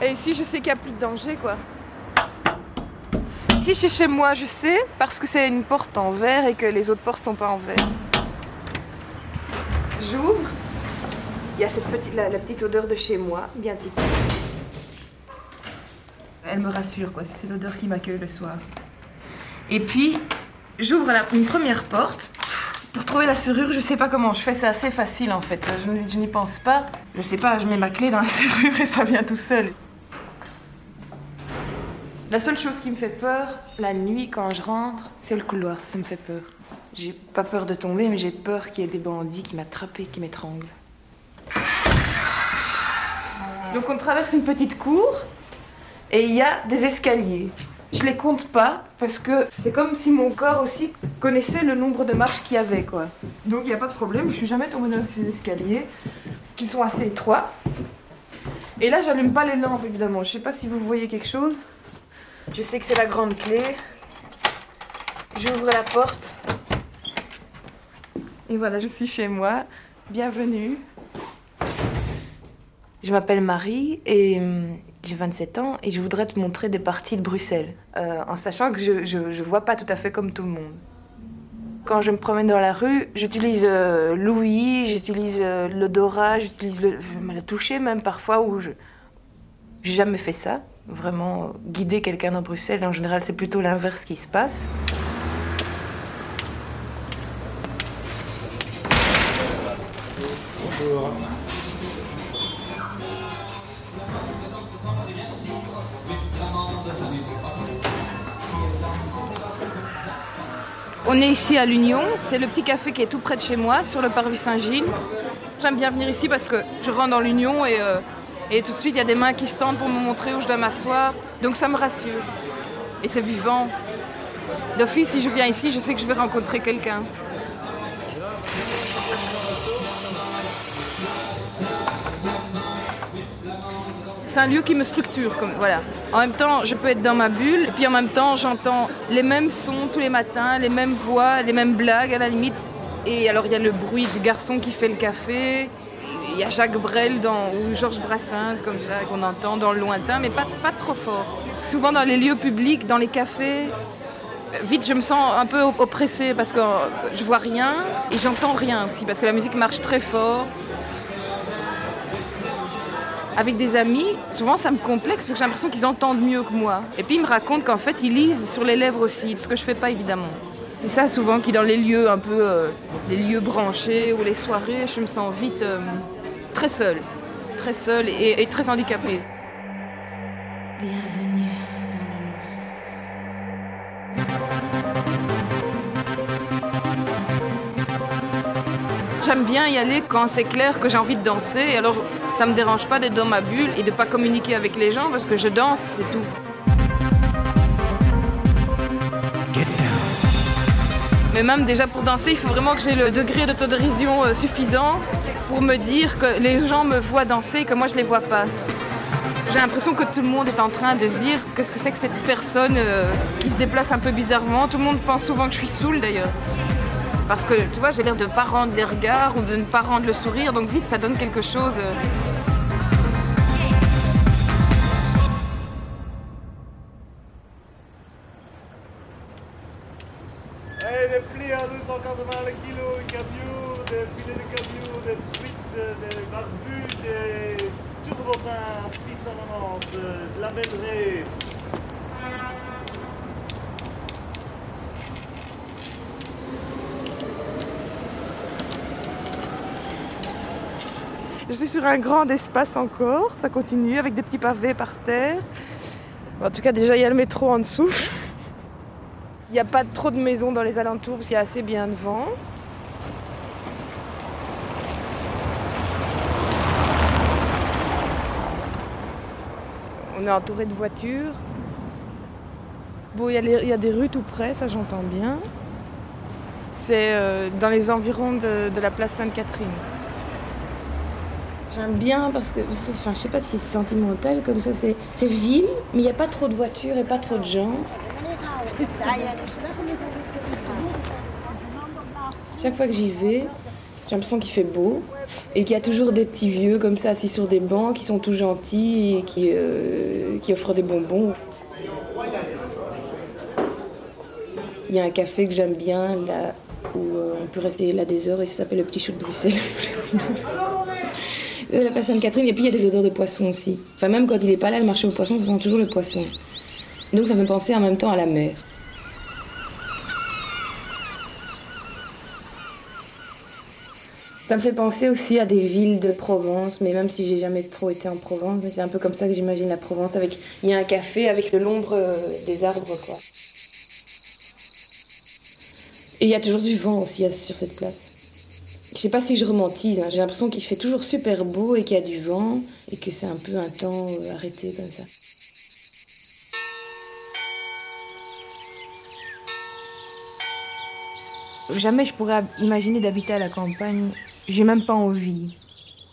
Et ici, je sais qu'il n'y a plus de danger, quoi. Ici, c'est chez moi, je sais, parce que c'est une porte en verre et que les autres portes sont pas en verre. J'ouvre. Il y a cette petite, la, petite odeur de chez moi, bien typique. Elle me rassure, quoi. C'est l'odeur qui m'accueille le soir. Et puis, j'ouvre une première porte. Pour trouver la serrure, je sais pas comment je fais, c'est assez facile en fait. Je, n'y pense pas. Je sais pas, je mets ma clé dans la [laughs] serrure et ça vient tout seul. La seule chose qui me fait peur, la nuit quand je rentre, c'est le couloir, ça me fait peur. J'ai pas peur de tomber, mais j'ai peur qu'il y ait des bandits qui m'attrapent et qui m'étranglent. Donc on traverse une petite cour et il y a des escaliers. Je les compte pas parce que c'est comme si mon corps aussi connaissait le nombre de marches qu'il y avait quoi. Donc il n'y a pas de problème, je suis jamais tombée dans ces escaliers qui sont assez étroits. Et là j'allume pas les lampes évidemment. Je sais pas si vous voyez quelque chose. Je sais que c'est la grande clé. J'ouvre la porte. Et voilà, je suis chez moi. Bienvenue. Je m'appelle Marie et hum, j'ai 27 ans et je voudrais te montrer des parties de Bruxelles, euh, en sachant que je, je vois pas tout à fait comme tout le monde. Quand je me promène dans la rue, j'utilise euh, l'ouïe, j'utilise euh, l'odorat, j'utilise le, la toucher même parfois où je j'ai jamais fait ça. Vraiment euh, guider quelqu'un dans Bruxelles, en général c'est plutôt l'inverse qui se passe. On est ici à l'Union, c'est le petit café qui est tout près de chez moi, sur le parvis Saint-Gilles. J'aime bien venir ici parce que je rentre dans l'Union et, euh, et tout de suite il y a des mains qui se tendent pour me montrer où je dois m'asseoir. Donc ça me rassure. Et c'est vivant. D'office, si je viens ici, je sais que je vais rencontrer quelqu'un. C'est un lieu qui me structure, comme voilà. En même temps, je peux être dans ma bulle, puis en même temps, j'entends les mêmes sons tous les matins, les mêmes voix, les mêmes blagues à la limite. Et alors, il y a le bruit du garçon qui fait le café, il y a Jacques Brel ou Georges Brassens, comme ça, qu'on entend dans le lointain, mais pas, pas trop fort. Souvent dans les lieux publics, dans les cafés, vite je me sens un peu oppressée parce que je vois rien et j'entends rien aussi, parce que la musique marche très fort. Avec des amis, souvent ça me complexe parce que j'ai l'impression qu'ils entendent mieux que moi. Et puis ils me racontent qu'en fait ils lisent sur les lèvres aussi, ce que je fais pas évidemment. C'est ça souvent qui dans les lieux un peu, euh, les lieux branchés ou les soirées, je me sens vite euh, très seule, très seule et, très handicapée. J'aime bien y aller quand c'est clair que j'ai envie de danser. Et alors, ça me dérange pas d'être dans ma bulle et de pas communiquer avec les gens parce que je danse, c'est tout. Mais même déjà pour danser, il faut vraiment que j'ai le degré d'autodérision euh, suffisant pour me dire que les gens me voient danser et que moi je les vois pas. J'ai l'impression que tout le monde est en train de se dire qu'est-ce que c'est que cette personne euh, qui se déplace un peu bizarrement? Tout le monde pense souvent que je suis saoule d'ailleurs. Parce que tu vois, j'ai l'air de ne pas rendre les regards ou de ne pas rendre le sourire, donc vite ça donne quelque chose. Un grand espace encore, ça continue avec des petits pavés par terre. En tout cas, déjà, il y a le métro en dessous. [laughs] Il n'y a pas trop de maisons dans les alentours parce qu'il y a assez bien de vent. On est entouré de voitures. Bon, il y, a des rues tout près, ça j'entends bien. C'est euh, dans les environs de, de la place Sainte-Catherine. J'aime bien parce que, enfin, je sais pas si c'est sentimental comme ça, c'est c'est mais il n'y a pas trop de voitures et pas trop de gens. Chaque fois que j'y vais, j'ai l'impression qu'il fait beau et qu'il y a toujours des petits vieux comme ça assis sur des bancs qui sont tout gentils et qui, euh, qui offrent des bonbons. Il y a un café que j'aime bien là où euh, on peut rester là des heures et ça s'appelle le Petit Chou de Bruxelles. [laughs] La place Sainte-Catherine, et puis il y a des odeurs de poisson aussi. Enfin, même quand il n'est pas là, le marché aux poissons, ça sent toujours le poisson. Donc ça me fait penser en même temps à la mer. Ça me fait penser aussi à des villes de Provence, mais même si j'ai jamais trop été en Provence, c'est un peu comme ça que j'imagine la Provence. Avec, il y a un café avec de l'ombre euh, des arbres, quoi. Et il y a toujours du vent aussi sur cette place. Je sais pas si je romantise, hein. j'ai l'impression qu'il fait toujours super beau et qu'il y a du vent et que c'est un peu un temps euh, arrêté comme ça. Jamais je pourrais imaginer d'habiter à la campagne. J'ai même pas envie.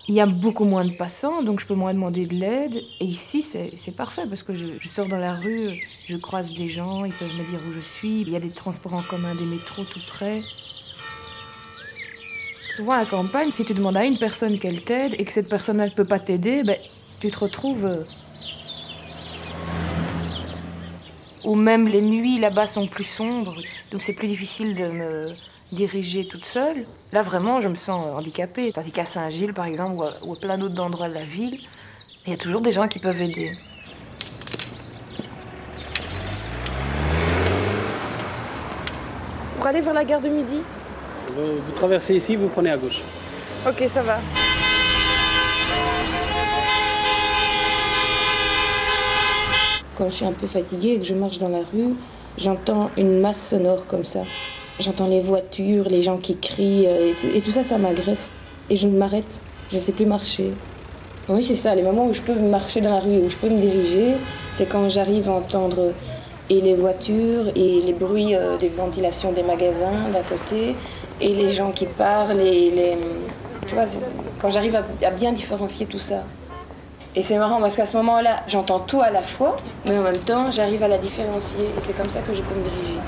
Il y a beaucoup moins de passants, donc je peux moins demander de l'aide. Et ici, c'est c'est parfait parce que je, je sors dans la rue, je croise des gens, ils peuvent me dire où je suis. Il y a des transports en commun, des métros tout près. Souvent à la campagne, si tu demandes à une personne qu'elle t'aide et que cette personne ne peut pas t'aider, ben, tu te retrouves. euh, Ou même les nuits là-bas sont plus sombres, donc c'est plus difficile de me diriger toute seule. Là vraiment, je me sens handicapée. Tandis qu'à Saint-Gilles, par exemple, ou à, ou à plein d'autres endroits de la ville, il y a toujours des gens qui peuvent aider. Pour aller vers la gare de midi? Vous, vous traversez ici, vous prenez à gauche. Ok, ça va. Quand je suis un peu fatiguée et que je marche dans la rue, j'entends une masse sonore comme ça. J'entends les voitures, les gens qui crient, euh, et, tout- et tout ça, ça m'agresse. Et je m'arrête, je ne sais plus marcher. Oui, c'est ça, les moments où je peux marcher dans la rue, où je peux me diriger, c'est quand j'arrive à entendre et les voitures et les bruits euh, des ventilations des magasins d'à côté, et les gens qui parlent, les... Quand j'arrive à, à bien différencier tout ça. Et c'est marrant parce qu'à ce moment-là, j'entends tout à la fois, mais en même temps, j'arrive à la différencier. Et c'est comme ça que je peux me diriger.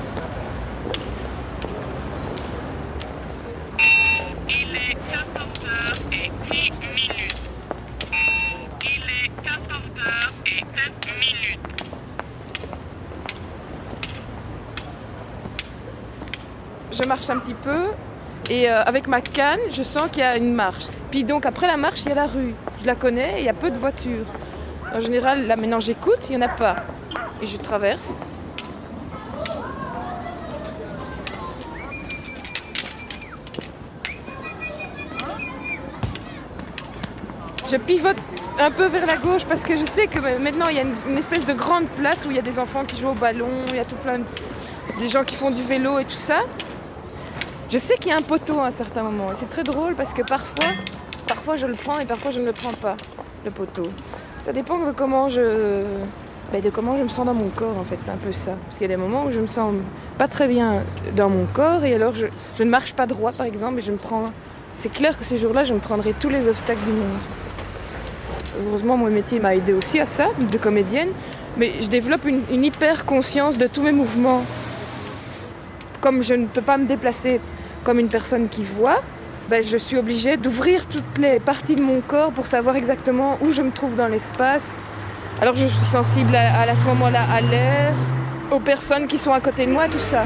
Un petit peu et euh, avec ma canne, je sens qu'il y a une marche. Puis donc après la marche, il y a la rue. Je la connais, il y a peu de voitures. En général, là maintenant j'écoute, il n'y en a pas. Et je traverse. Je pivote un peu vers la gauche parce que je sais que maintenant il y a une, une espèce de grande place où il y a des enfants qui jouent au ballon, il y a tout plein de des gens qui font du vélo et tout ça. Je sais qu'il y a un poteau à un certain moment. C'est très drôle parce que parfois, parfois je le prends et parfois je ne le prends pas, le poteau. Ça dépend de comment je, ben, de comment je me sens dans mon corps en fait. C'est un peu ça. Parce qu'il y a des moments où je me sens pas très bien dans mon corps et alors je, ne marche pas droit par exemple et je me prends. C'est clair que ces jours-là, je me prendrai tous les obstacles du monde. Heureusement, mon métier m'a aidé aussi à ça, de comédienne. Mais je développe une hyper conscience de tous mes mouvements comme je ne peux pas me déplacer comme une personne qui voit, ben, je suis obligée d'ouvrir toutes les parties de mon corps pour savoir exactement où je me trouve dans l'espace. Alors je suis sensible à, à, à ce moment-là à l'air, aux personnes qui sont à côté de moi, tout ça.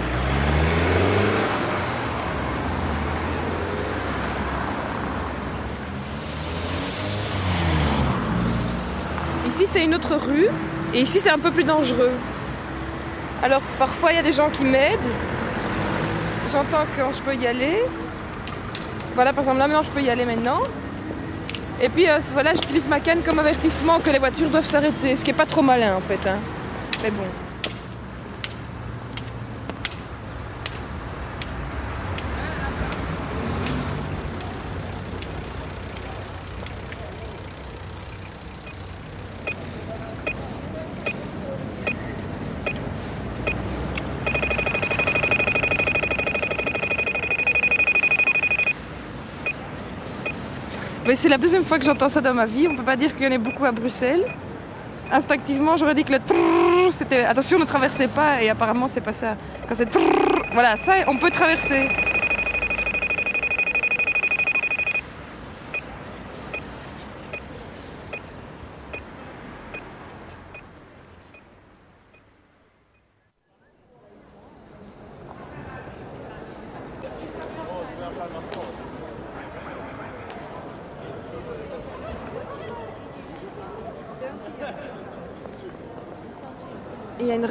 Ici c'est une autre rue et ici c'est un peu plus dangereux. Alors parfois il y a des gens qui m'aident, j'entends quand je peux y aller. Voilà, par exemple, là maintenant je peux y aller maintenant. Et puis euh, voilà, j'utilise ma canne comme avertissement que les voitures doivent s'arrêter, ce qui est pas trop malin en fait. Hein. Mais bon. Mais c'est la deuxième fois que j'entends ça dans ma vie. On peut pas dire qu'il y en ait beaucoup à Bruxelles. Instinctivement, j'aurais dit que le trrr, c'était attention, ne traversez pas. Et apparemment, c'est pas ça. Quand c'est trrr, voilà, ça, on peut traverser.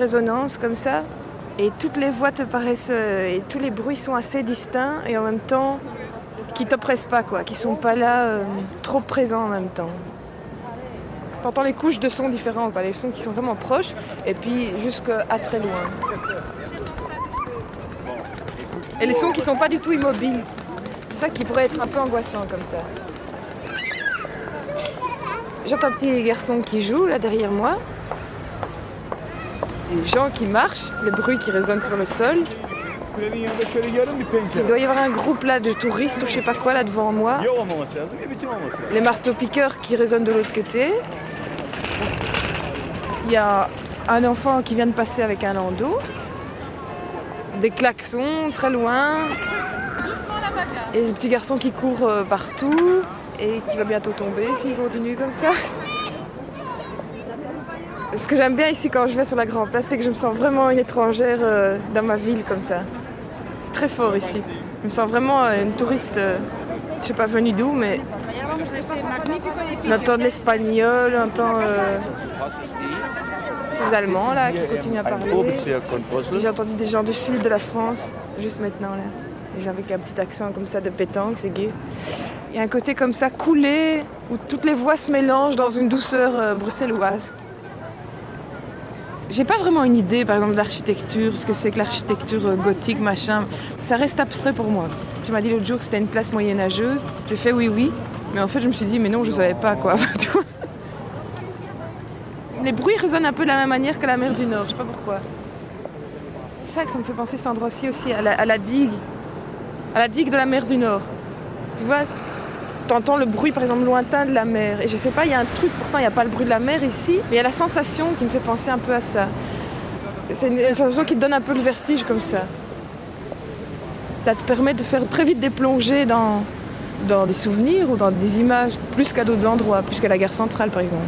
Il y a une résonance comme ça, et toutes les voix te paraissent, euh, et tous les bruits sont assez distincts, et en même temps, qui t'oppressent pas, quoi, qui sont pas là, euh, trop présents en même temps. T'entends les couches de sons différents, quoi, les sons qui sont vraiment proches, et puis jusqu'à très loin. Et les sons qui sont pas du tout immobiles. C'est ça qui pourrait être un peu angoissant comme ça. J'entends un petit garçon qui joue là derrière moi. Des gens qui marchent, les bruits qui résonnent sur le sol. Il doit y avoir un groupe là de touristes ou je sais pas quoi là devant moi. Les marteaux-piqueurs qui résonnent de l'autre côté. Il y a un enfant qui vient de passer avec un landau. Des klaxons très loin. Et des petits garçons qui courent euh, partout et qui va bientôt tomber s'il continue comme ça. Ce que j'aime bien ici quand je vais sur la Grand Place, c'est que je me sens vraiment une étrangère euh, dans ma ville comme ça. C'est très fort ici. Je me sens vraiment euh, une touriste, euh, je sais pas venue d'où, mais on entend l'espagnol, on entend ces Allemands là qui continuent à parler. J'ai entendu des gens du sud de la France juste maintenant là. Avec un petit accent comme ça de pétanque, c'est gay. Il y a un côté comme ça coulé où toutes les voix se mélangent dans une douceur bruxelloise. J'ai pas vraiment une idée, par exemple, de l'architecture, ce que c'est que l'architecture euh, gothique, machin. Ça reste abstrait pour moi. Tu m'as dit l'autre jour que c'était une place moyenâgeuse. J'ai fait oui, oui. Mais en fait, je me suis dit, mais non, je savais pas quoi. Les bruits résonnent un peu de la même manière que la mer du Nord, je sais pas pourquoi. C'est ça que ça me fait penser cet endroit-ci aussi, à la, à la digue. À la digue de la mer du Nord. Tu vois, t'entends le bruit par exemple lointain de la mer. Et je sais pas, il y a un truc, pourtant il n'y a pas le bruit de la mer ici, mais il y a la sensation qui me fait penser un peu à ça. C'est une, une sensation qui te donne un peu le vertige comme ça. Ça te permet de faire très vite des plongées dans, dans des souvenirs ou dans des images, plus qu'à d'autres endroits, plus qu'à la gare centrale par exemple.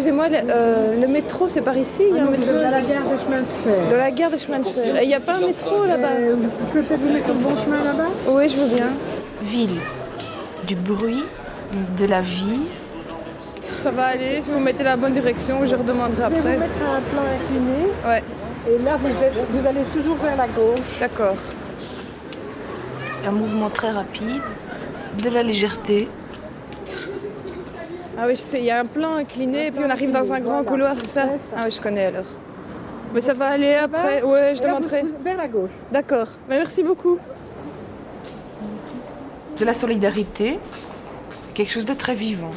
excusez-moi, le, euh, le métro, c'est par ici il y a Ah un métro à la gare de chemin de fer. De la gare de chemin de fer. Il n'y a pas un métro là-bas Euh, Je peux peut-être vous mettre sur le bon chemin là-bas Oui, je veux bien. Ville, du bruit, de la vie. Ça va aller, si vous mettez la bonne direction, je redemanderai Je vais après. vous mettre un plan incliné. Ouais. Et là, vous, êtes- vous allez toujours vers la gauche. D'accord. Un mouvement très rapide, de la légèreté. Ah oui, je sais, il y a un plan incliné et puis on arrive dans un grand couloir, c'est ça Ah oui, je connais alors. Mais ça va aller après, ouais, je demanderai. Vers la gauche. D'accord, mais merci beaucoup. de la solidarité, quelque chose de très vivant.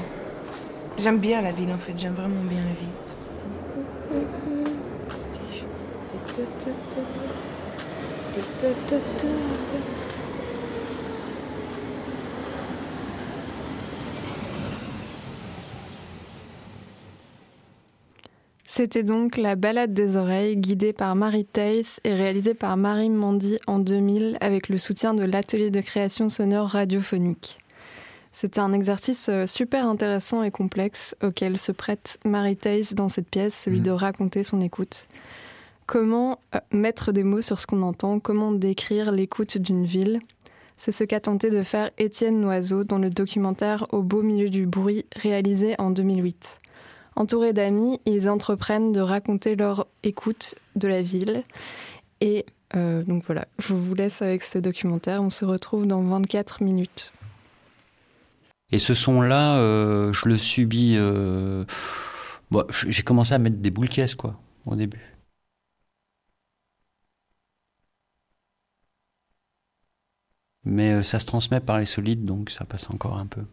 J'aime bien la ville en fait, j'aime vraiment bien la ville. C'était donc La balade des oreilles, guidée par Marie Teiss et réalisée par Marie Mandy en 2000 avec le soutien de l'atelier de création sonore radiophonique. C'était un exercice euh, super intéressant et complexe auquel se prête Marie Teiss dans cette pièce, celui de raconter son écoute. Comment euh, mettre des mots sur ce qu'on entend, comment décrire l'écoute d'une ville? C'est ce qu'a tenté de faire Étienne Noiseau dans le documentaire Au beau milieu du bruit réalisé en 2008. Entourés d'amis, ils entreprennent de raconter leur écoute de la ville. Et euh, donc voilà, je vous laisse avec ce documentaire. On se retrouve dans 24 minutes. Et ce son-là, euh, je le subis. euh, j'ai commencé à mettre des boules caisses, quoi, au début. Mais ça se transmet par les solides, donc ça passe encore un peu.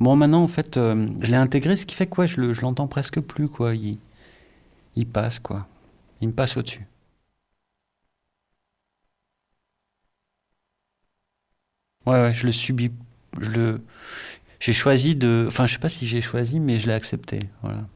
Bon, maintenant, en fait, euh, je l'ai intégré, ce qui fait que ouais, je le- l'entends presque plus, quoi. Il, il passe, quoi. Il me passe au-dessus. Ouais, ouais, je le subis. Je le. J'ai choisi de. Enfin, je sais pas si j'ai choisi, mais je l'ai accepté. Voilà.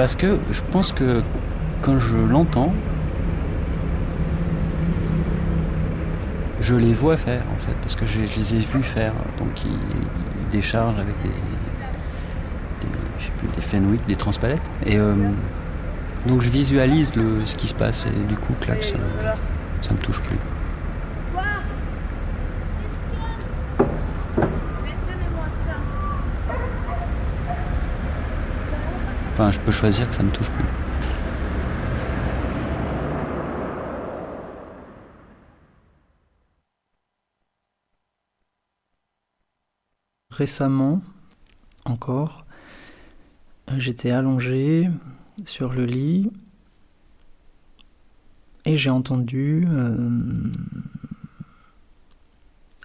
Parce que je pense que quand je l'entends, je les vois faire en fait, parce que je, les ai vus faire. Donc ils, ils déchargent avec des, des, je sais plus, des des transpalettes. Et euh, donc je visualise ce qui se passe et du coup, clac, ça, ça me touche plus. Je peux choisir que ça me touche plus. Récemment, encore, j'étais allongé sur le lit et j'ai entendu euh,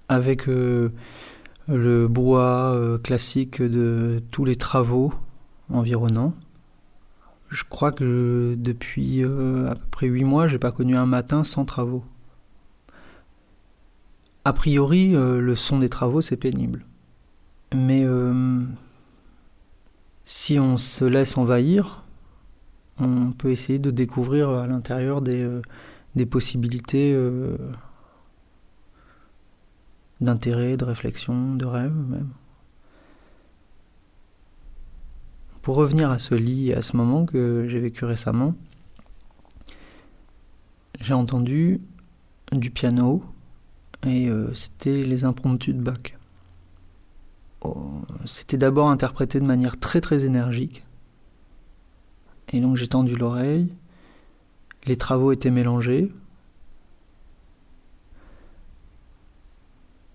avec euh, le euh, classique de tous les travaux environnants. Je crois que depuis euh, à peu près huit mois, j'ai pas connu un matin sans travaux. A priori, euh, le son des travaux, c'est pénible. Mais euh, si on se laisse envahir, on peut essayer de découvrir à l'intérieur des, possibilités d'intérêt, de réflexion, de rêve même. Pour revenir à ce lit et à ce moment que j'ai vécu récemment, j'ai entendu du piano et euh, c'était les impromptus de Bach. Oh, c'était d'abord interprété de manière très très énergique. Et donc j'ai tendu l'oreille, les travaux étaient mélangés.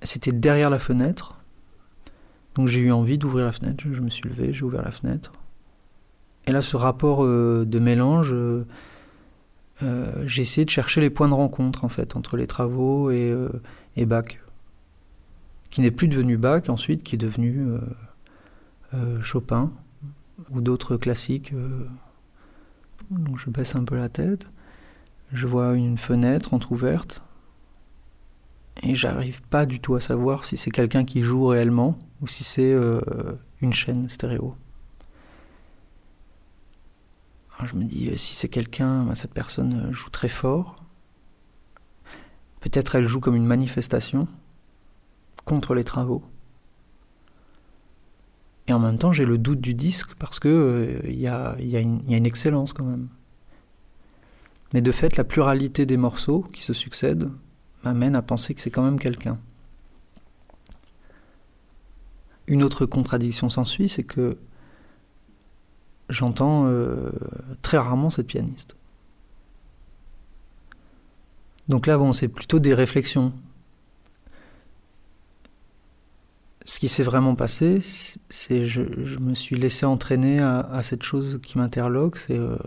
C'était derrière la fenêtre. Donc j'ai eu envie d'ouvrir la fenêtre, je, je me suis levé, j'ai ouvert la fenêtre. Et là, ce rapport euh, de mélange, euh, euh, j'ai essayé de chercher les points de rencontre en fait entre les travaux et, Bach, qui n'est plus devenu Bach ensuite, qui est devenu Chopin ou d'autres classiques. Donc je baisse un peu la tête, je vois une fenêtre entr'ouverte et j'arrive pas du tout à savoir si c'est quelqu'un qui joue réellement ou si c'est une chaîne stéréo. Alors je me dis, euh, si c'est quelqu'un, bah, cette personne euh, joue très fort. Peut-être elle joue comme une manifestation contre les travaux. Et en même temps, j'ai le doute du disque parce que euh, il y a une excellence quand même. Mais de fait, la pluralité des morceaux qui se succèdent m'amène à penser que c'est quand même quelqu'un. Une autre contradiction s'ensuit, c'est que j'entends euh, très rarement cette pianiste. Donc là, bon, c'est plutôt des réflexions. Ce qui s'est vraiment passé, c'est je, je me suis laissé entraîner à, cette chose qui m'interloque, euh,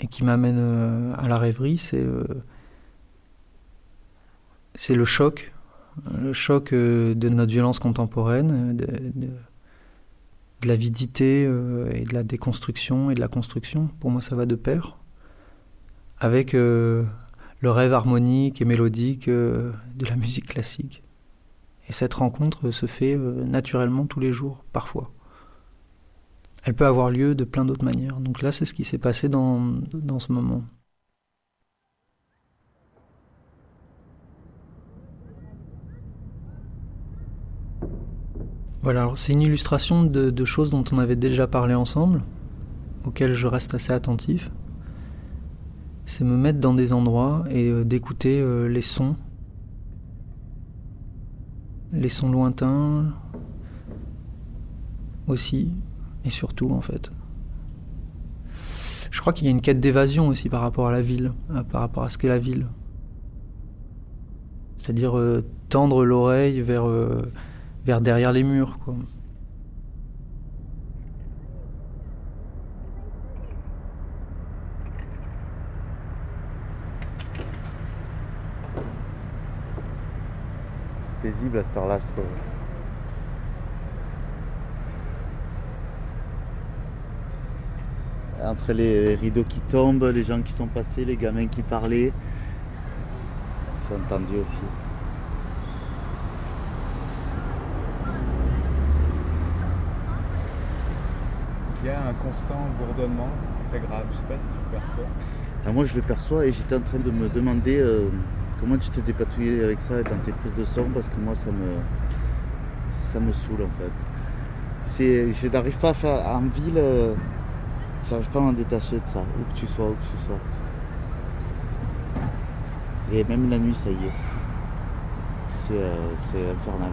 et qui m'amène euh, à la rêverie, c'est le choc, le choc de notre violence contemporaine, de l'avidité euh, et de la déconstruction et de la construction. Pour moi, ça va de pair. Avec euh, le rêve harmonique et mélodique euh, de la musique classique. Et cette rencontre se fait euh, naturellement tous les jours, parfois. Elle peut avoir lieu de plein d'autres manières. Donc là, c'est ce qui s'est passé dans, dans ce moment. Voilà, c'est une illustration de, choses dont on avait déjà parlé ensemble, auxquelles je reste assez attentif. C'est me mettre dans des endroits et euh, d'écouter euh, les sons, les sons lointains aussi, et surtout en fait. Je crois qu'il y a une quête d'évasion aussi par rapport à la ville, à- par rapport à ce qu'est la ville. C'est-à-dire euh, tendre l'oreille vers, euh, vers derrière les murs, quoi. C'est paisible à cette heure-là, je trouve. Entre les rideaux qui tombent, les gens qui sont passés, les gamins qui parlaient. J'ai entendu aussi. Il y a un constant bourdonnement très grave. Je sais pas si tu le perçois. Ah, moi, je le perçois et j'étais en train de me demander euh, comment tu t'es dépatouillé avec ça dans tes prises de son parce que moi, ça me, ça me saoule en fait. Je n'arrive pas à faire en ville, euh, j'arrive pas à m'en détacher de ça, où que tu sois, où que tu sois. Et même la nuit, ça y est. C'est, euh, infernal.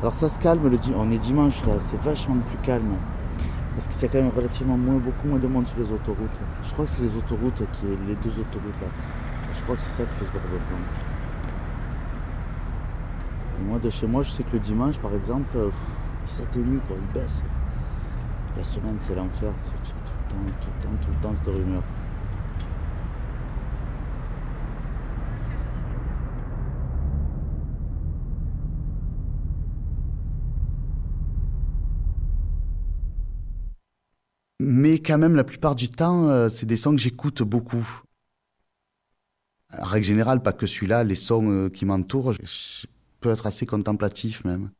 Alors ça se calme, le on est dimanche là, c'est vachement plus calme. Parce qu'il y a quand même relativement moins, beaucoup moins de monde sur les autoroutes. Je crois que c'est les autoroutes, qui, les deux autoroutes là. Je crois que c'est ça qui fait ce bordel. Et moi, de chez moi, je sais que le dimanche, par exemple, euh, il s'atténue, quoi, il baisse. La semaine, c'est l'enfer. Tout le temps, tout le temps, tout le temps cette rumeur. mais quand même, la plupart du temps, euh, c'est des sons que j'écoute beaucoup. En règle générale, pas que celui-là, les sons euh, qui m'entourent, je, peux être assez contemplatif même.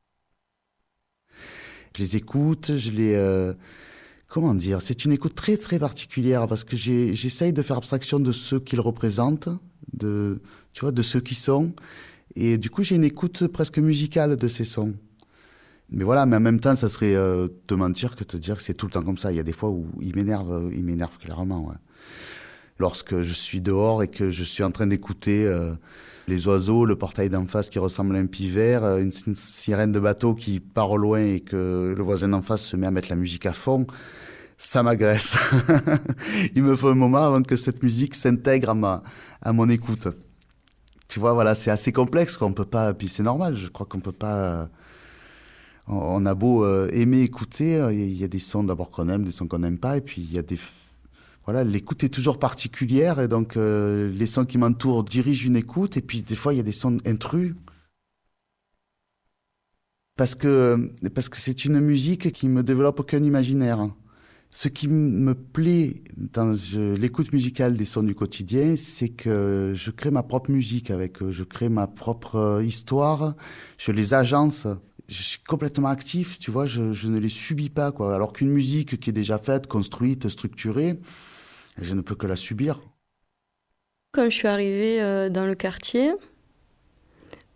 Je les écoute, je les... euh, comment dire C'est une écoute très très particulière parce que j'essaye de faire abstraction de ceux qu'ils représentent, de, tu vois, de ceux qui sont. Et du coup, j'ai une écoute presque musicale de ces sons. Mais voilà, mais en même temps, ça serait euh, te mentir que te dire que c'est tout le temps comme ça. Il y a des fois où il m'énerve, euh, il m'énerve clairement. Ouais. Lorsque je suis dehors et que je suis en train d'écouter euh, les oiseaux, le portail d'en face qui ressemble à un pivert, euh, une, une sirène de bateau qui part au loin et que le voisin d'en face se met à mettre la musique à fond, ça m'agresse. [laughs] il me faut un moment avant que cette musique s'intègre à ma, à mon écoute. Tu vois, voilà, c'est assez complexe. Quoi. On peut pas, puis c'est normal. Je crois qu'on peut pas. On, a beau euh, aimer écouter, euh, il y a des sons d'abord qu'on aime, des sons qu'on n'aime pas, et puis il y a des. Voilà, l'écoute est toujours particulière, et donc euh, les sons qui m'entourent dirigent une écoute, et puis des fois il y a des sons intrus. Parce que parce que c'est une musique qui me développe aucun imaginaire. Ce qui me plaît dans l'écoute musicale des sons du quotidien, c'est que je crée ma propre musique avec je crée ma propre histoire, je les agence, je suis complètement actif, tu vois, je, ne les subis pas, quoi. Alors qu'une musique qui est déjà faite, construite, structurée, je ne peux que la subir. Quand je suis arrivée euh, dans le quartier,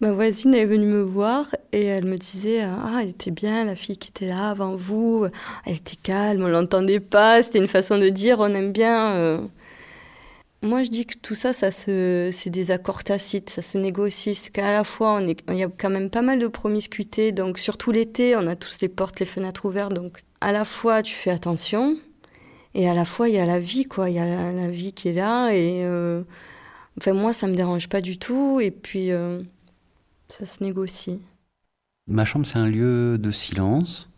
ma voisine est venue me voir et elle me disait Ah, elle était bien, la fille qui était là avant vous, elle était calme, on l'entendait pas, c'était une façon de dire on aime bien. euh. Moi, je dis que tout ça, ça c'est des accords tacites, ça se négocie. C'est qu'à la fois, il y a quand même pas mal de promiscuité, donc surtout l'été, on a tous les portes, les fenêtres ouvertes, donc à la fois, tu fais attention, et à la fois, il y a la vie, quoi. Il y a la, la vie qui est là. Et euh, enfin, moi, ça me dérange pas du tout. Et puis, euh, ça se négocie. Ma chambre, c'est un lieu de silence.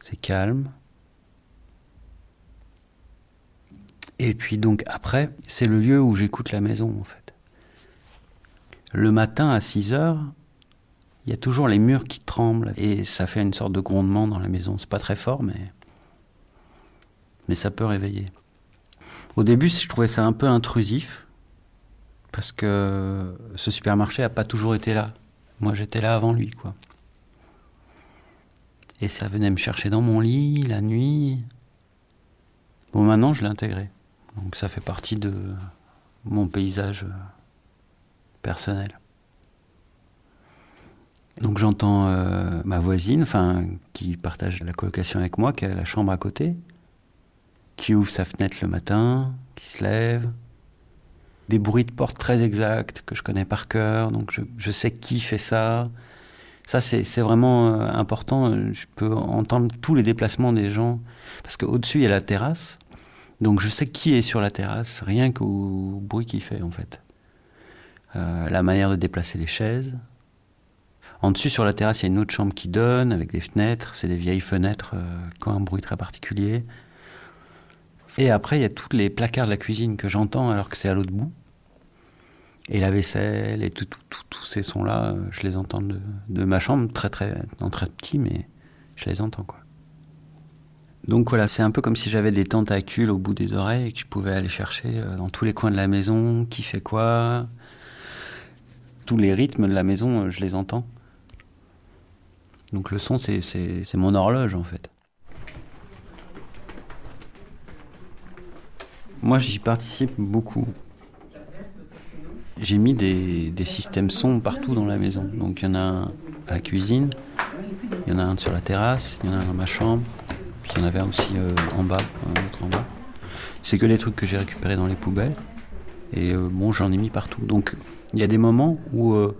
C'est calme. Et puis donc après, c'est le lieu où j'écoute la maison en fait. Le matin à 6 heures, il y a toujours les murs qui tremblent et ça fait une sorte de grondement dans la maison. C'est pas très fort, mais mais ça peut réveiller. Au début, je trouvais ça un peu intrusif parce que ce supermarché a pas toujours été là. Moi, j'étais là avant lui, quoi. Et ça venait me chercher dans mon lit la nuit. Bon, maintenant, je l'ai intégré. Donc, ça fait partie de mon paysage euh, personnel. Donc, j'entends euh, ma voisine, enfin, qui partage la colocation avec moi, qui a la chambre à côté, qui ouvre sa fenêtre le matin, qui se lève, des bruits de porte très exacts que je connais par cœur, donc je, je sais qui fait ça. Ça, c'est vraiment euh, important. Je peux entendre tous les déplacements des gens. Parce qu'au-dessus, il y a la terrasse. Donc je sais qui est sur la terrasse, rien qu'au bruit qu'il fait, en fait. Euh, la manière de déplacer les chaises. En dessus, sur la terrasse, il y a une autre chambre qui donne, avec des fenêtres. C'est des vieilles fenêtres euh, qui ont un bruit très particulier. Et après, il y a tous les placards de la cuisine que j'entends alors que c'est à l'autre bout. Et la vaisselle et tout- tout- tout- tous ces sons-là, euh, je les entends de, de ma chambre, très très, non, très petit, mais je les entends quoi. Donc voilà, c'est un peu comme si j'avais des tentacules au bout des oreilles et que je pouvais aller chercher euh, dans tous les coins de la maison, qui fait quoi. Tous les rythmes de la maison, euh, je les entends. Donc le son, c'est- mon horloge en fait. Moi, j'y participe beaucoup. J'ai mis des, systèmes son partout dans la maison. Donc il y en a un à la cuisine, il y en a un sur la terrasse, il y en a un dans ma chambre, il y en avait un aussi euh, en bas, un autre en bas. C'est que les trucs que j'ai récupérés dans les poubelles. Et euh, bon, j'en ai mis partout. Donc il y a des moments où, euh,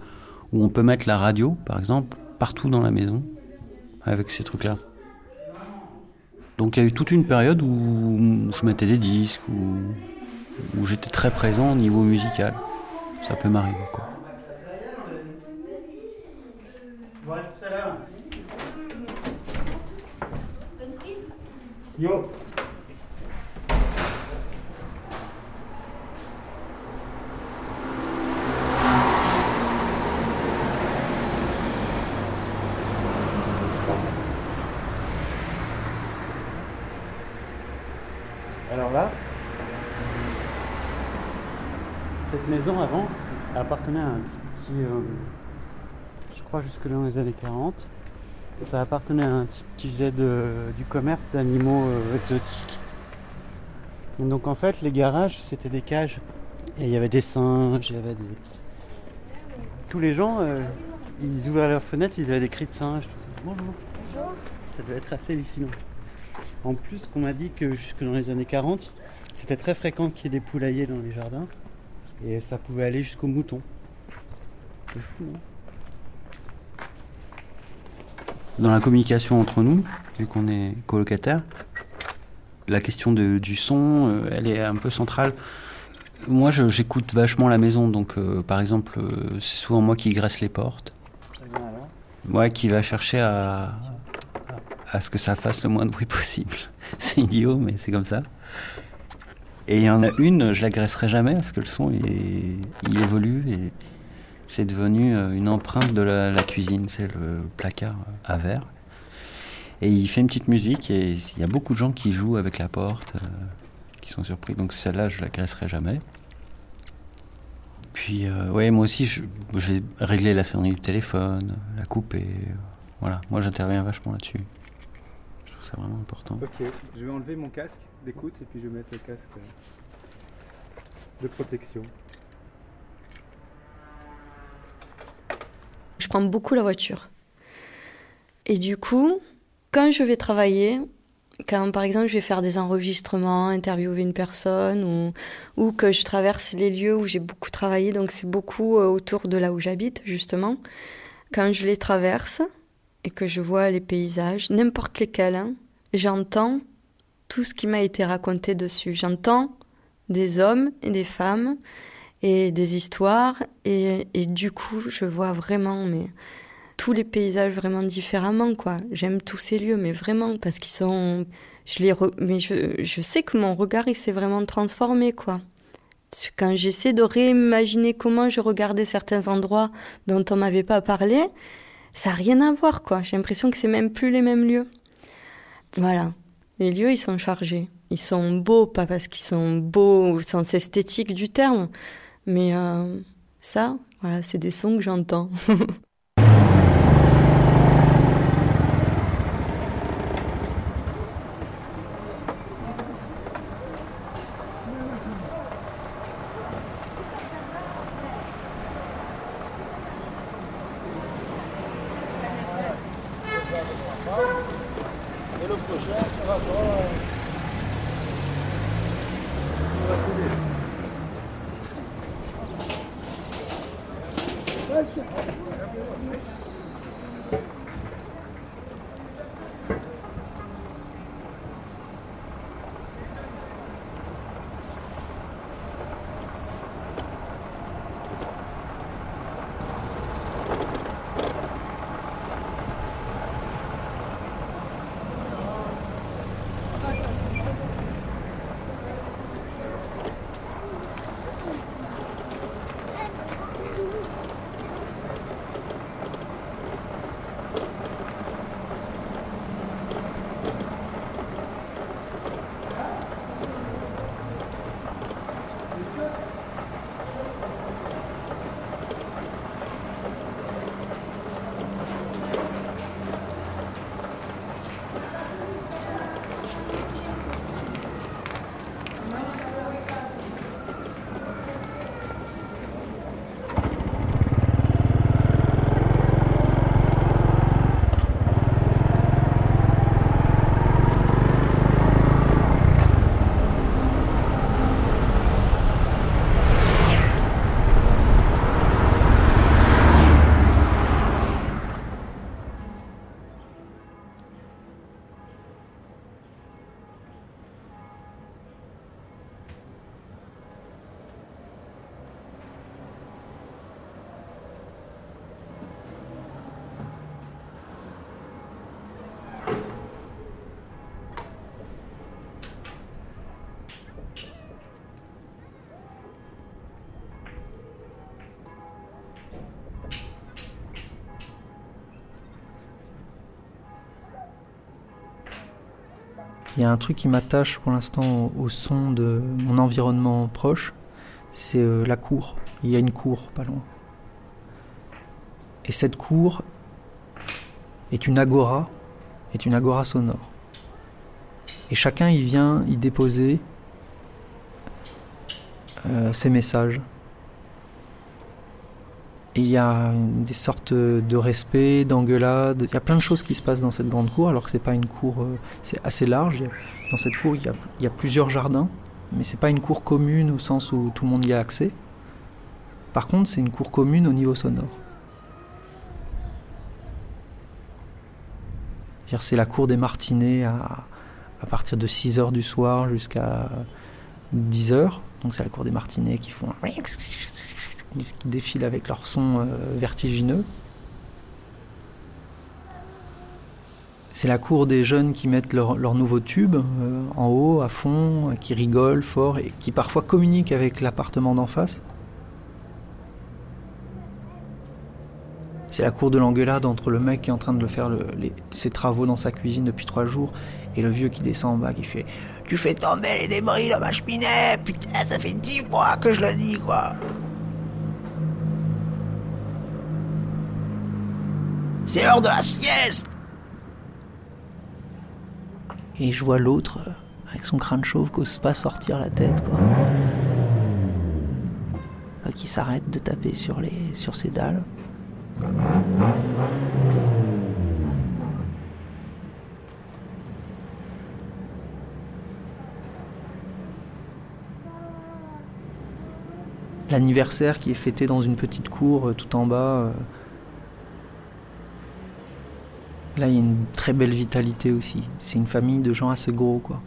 où on peut mettre la radio, par exemple, partout dans la maison, avec ces trucs-là. Donc il y a eu toute une période où je mettais des disques, où, où j'étais très présent au niveau musical. Ça peut m'arriver. Yo. Alors là, cette maison avant appartenait à un petit, euh, je crois jusque dans les années 40 ça appartenait à un type qui faisait de- du commerce d'animaux euh, exotiques. Et donc en fait, les garages, c'était des cages. Et il y avait des singes, il y avait des... Tous les gens, euh, ils ouvraient leurs fenêtres, ils avaient des cris de singes. Tout ça. Bonjour. Ça devait être assez hallucinant. En plus, on m'a dit que jusque dans les années 40, c'était très fréquent qu'il y ait des poulaillers dans les jardins. Et ça pouvait aller jusqu'aux moutons. C'est fou, non Dans la communication entre nous, vu qu'on est colocataires, la question de- du son, euh, elle est un peu centrale. Moi, j'écoute vachement la maison, donc euh, par exemple, euh, c'est souvent moi qui graisse les portes. Moi qui va chercher à, à ce que ça fasse le moins de bruit possible. [laughs] C'est idiot, mais c'est comme ça. Et il y en a une, je la graisserai jamais parce que le son il, est- il évolue et c'est devenu euh, une empreinte de la, cuisine. C'est le placard à verre. Et il fait une petite musique et il y a beaucoup de gens qui jouent avec la porte, euh, qui sont surpris. Donc celle-là, je la graisserai jamais. Puis, euh, ouais, moi aussi, je, vais régler la sonnerie du téléphone, la couper. euh, voilà, moi j'interviens vachement là-dessus. Je trouve ça vraiment important. Ok, je vais enlever mon casque d'écoute et puis je vais mettre le casque euh, de protection. Je prends beaucoup la voiture. Et du coup, quand je vais travailler, quand par exemple je vais faire des enregistrements, interviewer une personne, ou, ou que je traverse les lieux où j'ai beaucoup travaillé, donc c'est beaucoup euh, autour de là où j'habite justement, quand je les traverse et que je vois les paysages, n'importe lesquels, hein, j'entends tout ce qui m'a été raconté dessus. J'entends des hommes et des femmes et des histoires. Et, et du coup je vois vraiment mais tous les paysages vraiment différemment quoi. J'aime tous ces lieux mais vraiment parce qu'ils sont je les mais je, je sais que mon regard il s'est vraiment transformé quoi. Quand j'essaie de réimaginer comment je regardais certains endroits dont on m'avait pas parlé ça n'a rien à voir quoi. J'ai l'impression que c'est même plus les mêmes lieux. Voilà. Les lieux ils sont chargés. Ils sont beaux pas parce qu'ils sont beaux au sens esthétique du terme mais euh, ça, voilà, c'est des sons que j'entends. [laughs] Il y a un truc qui m'attache pour l'instant au, son de mon environnement proche. c'est euh, la cour. Il y a une cour pas loin. Et cette cour est une agora, est une agora sonore. Et chacun y vient y déposer euh, ses messages. Il y a des sortes de respect, d'engueulade. Il y a plein de choses qui se passent dans cette grande cour, alors que c'est pas une cour, euh, c'est assez large. Dans cette cour, il y a, plusieurs jardins, mais c'est pas une cour commune au sens où tout le monde y a accès. Par contre, c'est une cour commune au niveau sonore. C'est la cour des Martinets à, à partir de 6 heures du soir jusqu'à 10 heures. Donc c'est la cour des Martinets qui font qui défilent avec leur son euh, vertigineux. C'est la cour des jeunes qui mettent leur, leur nouveau tube euh, en haut, à fond, qui rigolent fort et qui parfois communiquent avec l'appartement d'en face. C'est la cour de l'engueulade entre le mec qui est en train de faire le- les- ses travaux dans sa cuisine depuis trois jours et le vieux qui descend en bas qui fait Tu fais tomber les débris dans ma cheminée Putain, ça fait dix fois que je le dis, quoi C'est l'heure de la sieste Et je vois l'autre, euh, avec son crâne chauve, qu'ose pas sortir la tête, quoi. Euh, Qui s'arrête de taper sur, les, sur ses dalles. L'anniversaire qui est fêté dans une petite cour euh, tout en bas. euh, Là, il y a une très belle vitalité aussi. C'est une famille de gens assez gros, quoi.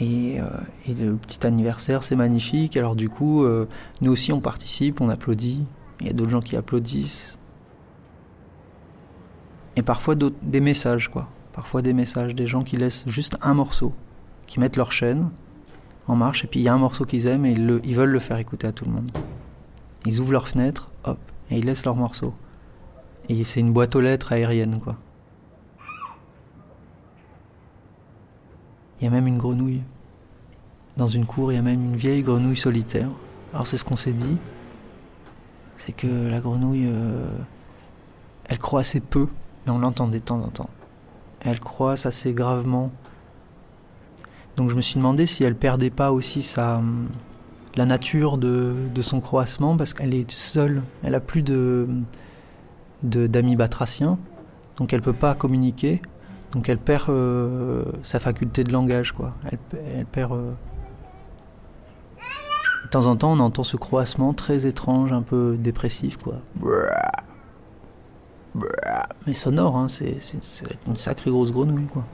Et, euh, le petit anniversaire, c'est magnifique. Alors du coup, euh, nous aussi, on participe, on applaudit. Il y a d'autres gens qui applaudissent. Et parfois des messages, quoi. Parfois des messages, des gens qui laissent juste un morceau, qui mettent leur chaîne en marche, et puis il y a un morceau qu'ils aiment et ils, ils veulent le faire écouter à tout le monde. Ils ouvrent leur fenêtre, hop, et ils laissent leur morceau. Et c'est une boîte aux lettres aérienne, quoi. Il y a même une grenouille. Dans une cour, il y a même une vieille grenouille solitaire. Alors c'est ce qu'on s'est dit. C'est que la grenouille, euh, elle croit assez peu, mais on l'entendait de temps en temps. Elle croise assez gravement. Donc je me suis demandé si elle perdait pas aussi sa, hum, la nature de, de son croassement, parce qu'elle est seule. Elle a plus de- d'amis batraciens, donc elle peut pas communiquer, donc elle perd euh, sa faculté de langage, quoi. Elle, elle perd. euh, De temps en temps, on entend ce croassement très étrange, un peu dépressif, quoi. Mais sonore, hein, c'est une sacrée grosse grenouille, quoi.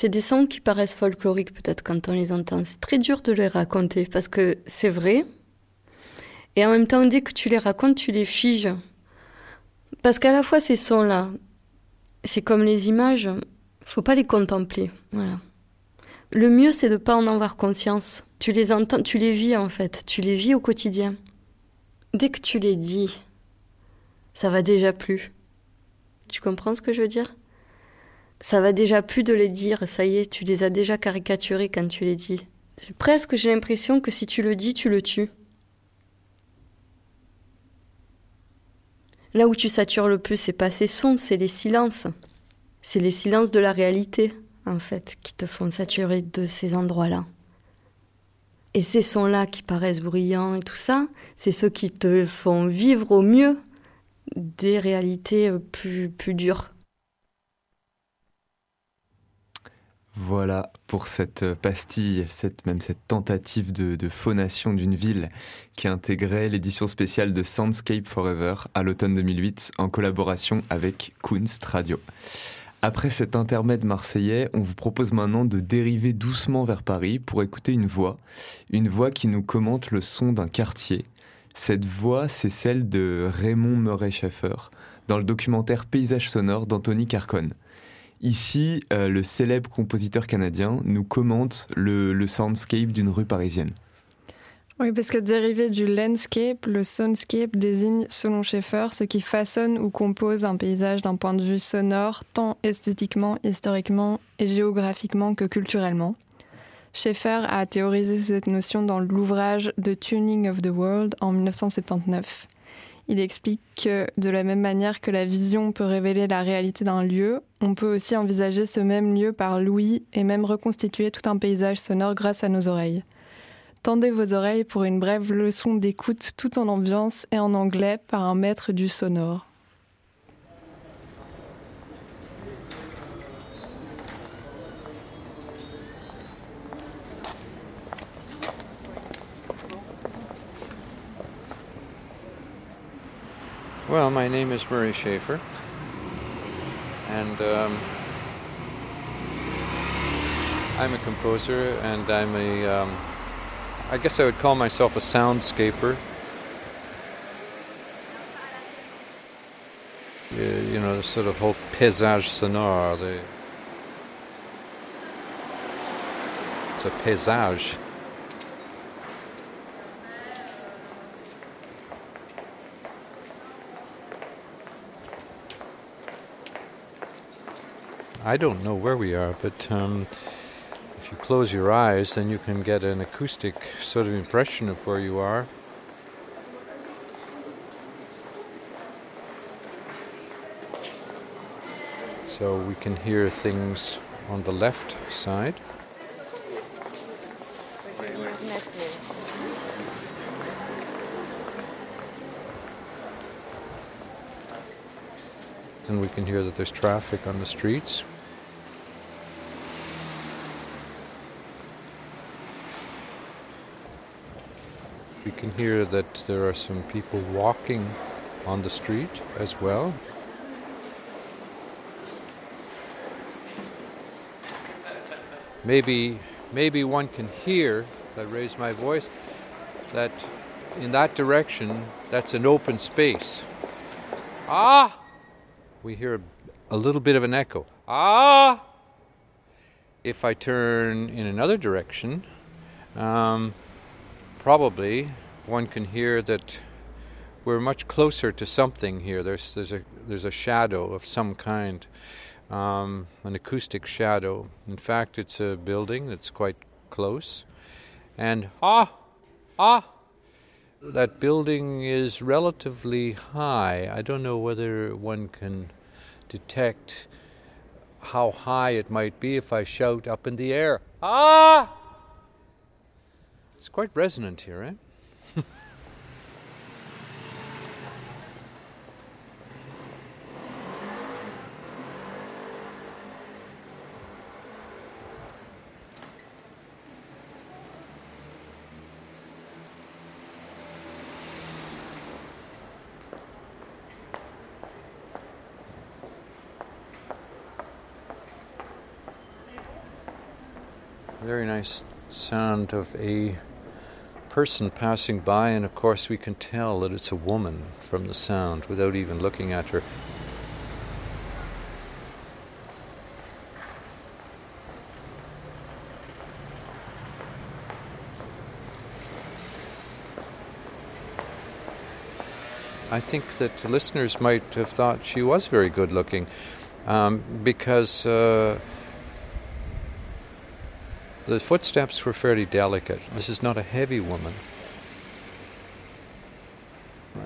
C'est des sons qui paraissent folkloriques peut-être quand on les entend. C'est très dur de les raconter parce que c'est vrai. Et en même temps, dès que tu les racontes, tu les figes. Parce qu'à la fois, ces sons-là, c'est comme les images, faut pas les contempler. Voilà. Le mieux, c'est de pas en avoir conscience. Tu les entends, tu les vis en fait, tu les vis au quotidien. Dès que tu les dis, ça va déjà plus. Tu comprends ce que je veux dire? Ça va déjà plus de les dire, ça y est, tu les as déjà caricaturés quand tu les dis. Presque j'ai l'impression que si tu le dis, tu le tues. Là où tu satures le plus, c'est pas ces sons, c'est les silences. C'est les silences de la réalité, en fait, qui te font saturer de ces endroits-là. Et ces sons-là qui paraissent bruyants et tout ça, c'est ceux qui te font vivre au mieux des réalités plus, plus dures. Voilà pour cette pastille, cette, même cette tentative de, phonation d'une ville qui intégrait l'édition spéciale de Soundscape Forever à l'automne 2008 en collaboration avec Kunst Radio. Après cet intermède marseillais, on vous propose maintenant de dériver doucement vers Paris pour écouter une voix, une voix qui nous commente le son d'un quartier. Cette voix, c'est celle de Raymond Murray Schaeffer dans le documentaire Paysage sonore d'Anthony Carcon. Ici, euh, le célèbre compositeur canadien nous commente le, le soundscape d'une rue parisienne. Oui, parce que dérivé du landscape, le soundscape désigne, selon Schaeffer, ce qui façonne ou compose un paysage d'un point de vue sonore, tant esthétiquement, historiquement et géographiquement que culturellement. Schaeffer a théorisé cette notion dans l'ouvrage The Tuning of the World en 1979. Il explique que, de la même manière que la vision peut révéler la réalité d'un lieu, on peut aussi envisager ce même lieu par l'ouïe et même reconstituer tout un paysage sonore grâce à nos oreilles. Tendez vos oreilles pour une brève leçon d'écoute tout en ambiance et en anglais par un maître du sonore. Well, my name is Murray Schaefer, and um, I'm a composer, and I'm a, um, I guess I would call myself a soundscaper. You, know, the sort of whole paysage sonore, the, it's a paysage. I don't know where we are, but um, if you close your eyes, then you can get an acoustic sort of impression of where you are. So we can hear things on the left side. And we can hear that there's traffic on the streets. We can hear that there are some people walking on the street as well. Maybe maybe one can hear, if I raise my voice, that in that direction that's an open space. Ah! We hear a, little bit of an echo. Ah! If I turn in another direction, um, probably one can hear that we're much closer to something here. There's there's a there's a shadow of some kind, um, an acoustic shadow. In fact, it's a building that's quite close, and ah, ah, that building is relatively high. I don't know whether one can detect how high it might be if I shout up in the air. Ah! It's quite resonant here, eh? Nice sound of a person passing by, and of course, we can tell that it's a woman from the sound without even looking at her. I think that listeners might have thought she was very good looking um, because uh, the footsteps were fairly delicate. This is not a heavy woman.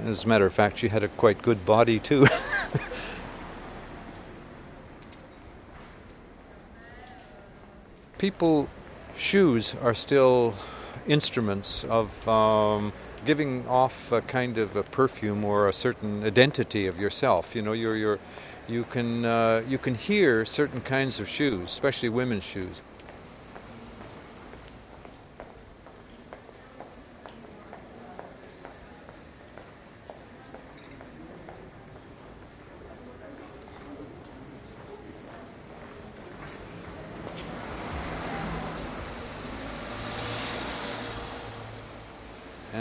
As a matter of fact, she had a quite good body too. [laughs] People, shoes are still instruments of um, giving off a kind of a perfume or a certain identity of yourself. You know, you're, you're, you can uh, you can hear certain kinds of shoes, especially women's shoes.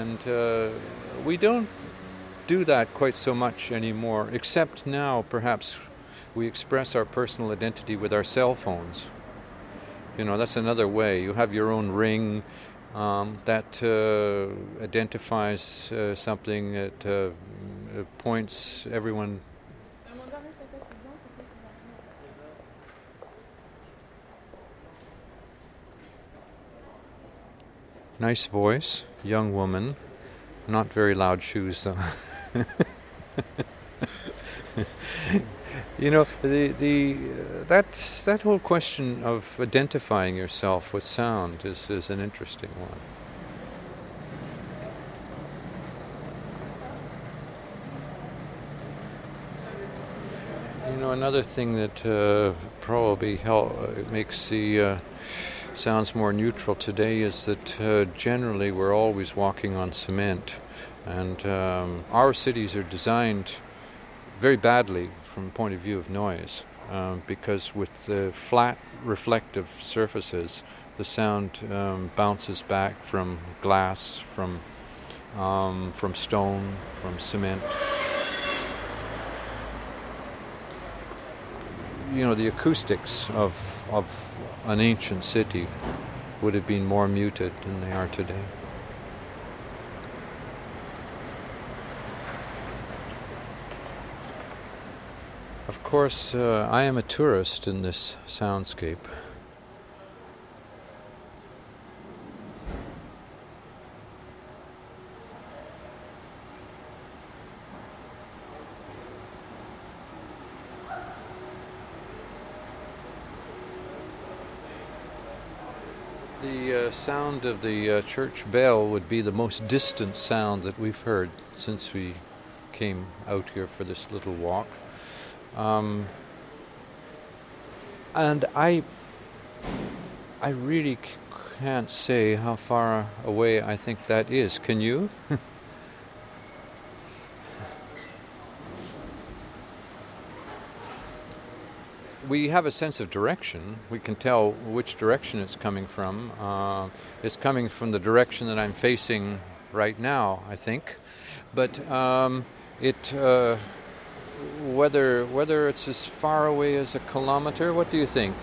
And uh, we don't do that quite so much anymore, except now perhaps we express our personal identity with our cell phones. You know, that's another way. You have your own ring um, that uh, identifies uh, something, that uh, points everyone. Nice voice, young woman. Not very loud shoes, though. you know, the the uh, that that whole question of identifying yourself with sound is is an interesting one. You know, another thing that uh, probably help, uh, makes the uh, sounds more neutral today is that uh, generally we're always walking on cement, and um, our cities are designed very badly from the point of view of noise, um, because with the flat reflective surfaces, the sound um, bounces back from glass, from um, from stone, from cement. You know the acoustics of of an ancient city would have been more muted than they are today. Of course, uh, I am a tourist in this soundscape. The uh, sound of the uh, church bell would be the most distant sound that we've heard since we came out here for this little walk. Um, and I, I really can't say how far away I think that is. Can you? [laughs] we have a sense of direction. We can tell which direction it's coming from. Uh, it's coming from the direction that I'm facing right now, I think. But um, it, uh, whether whether it's as far away as a kilometer, what do you think?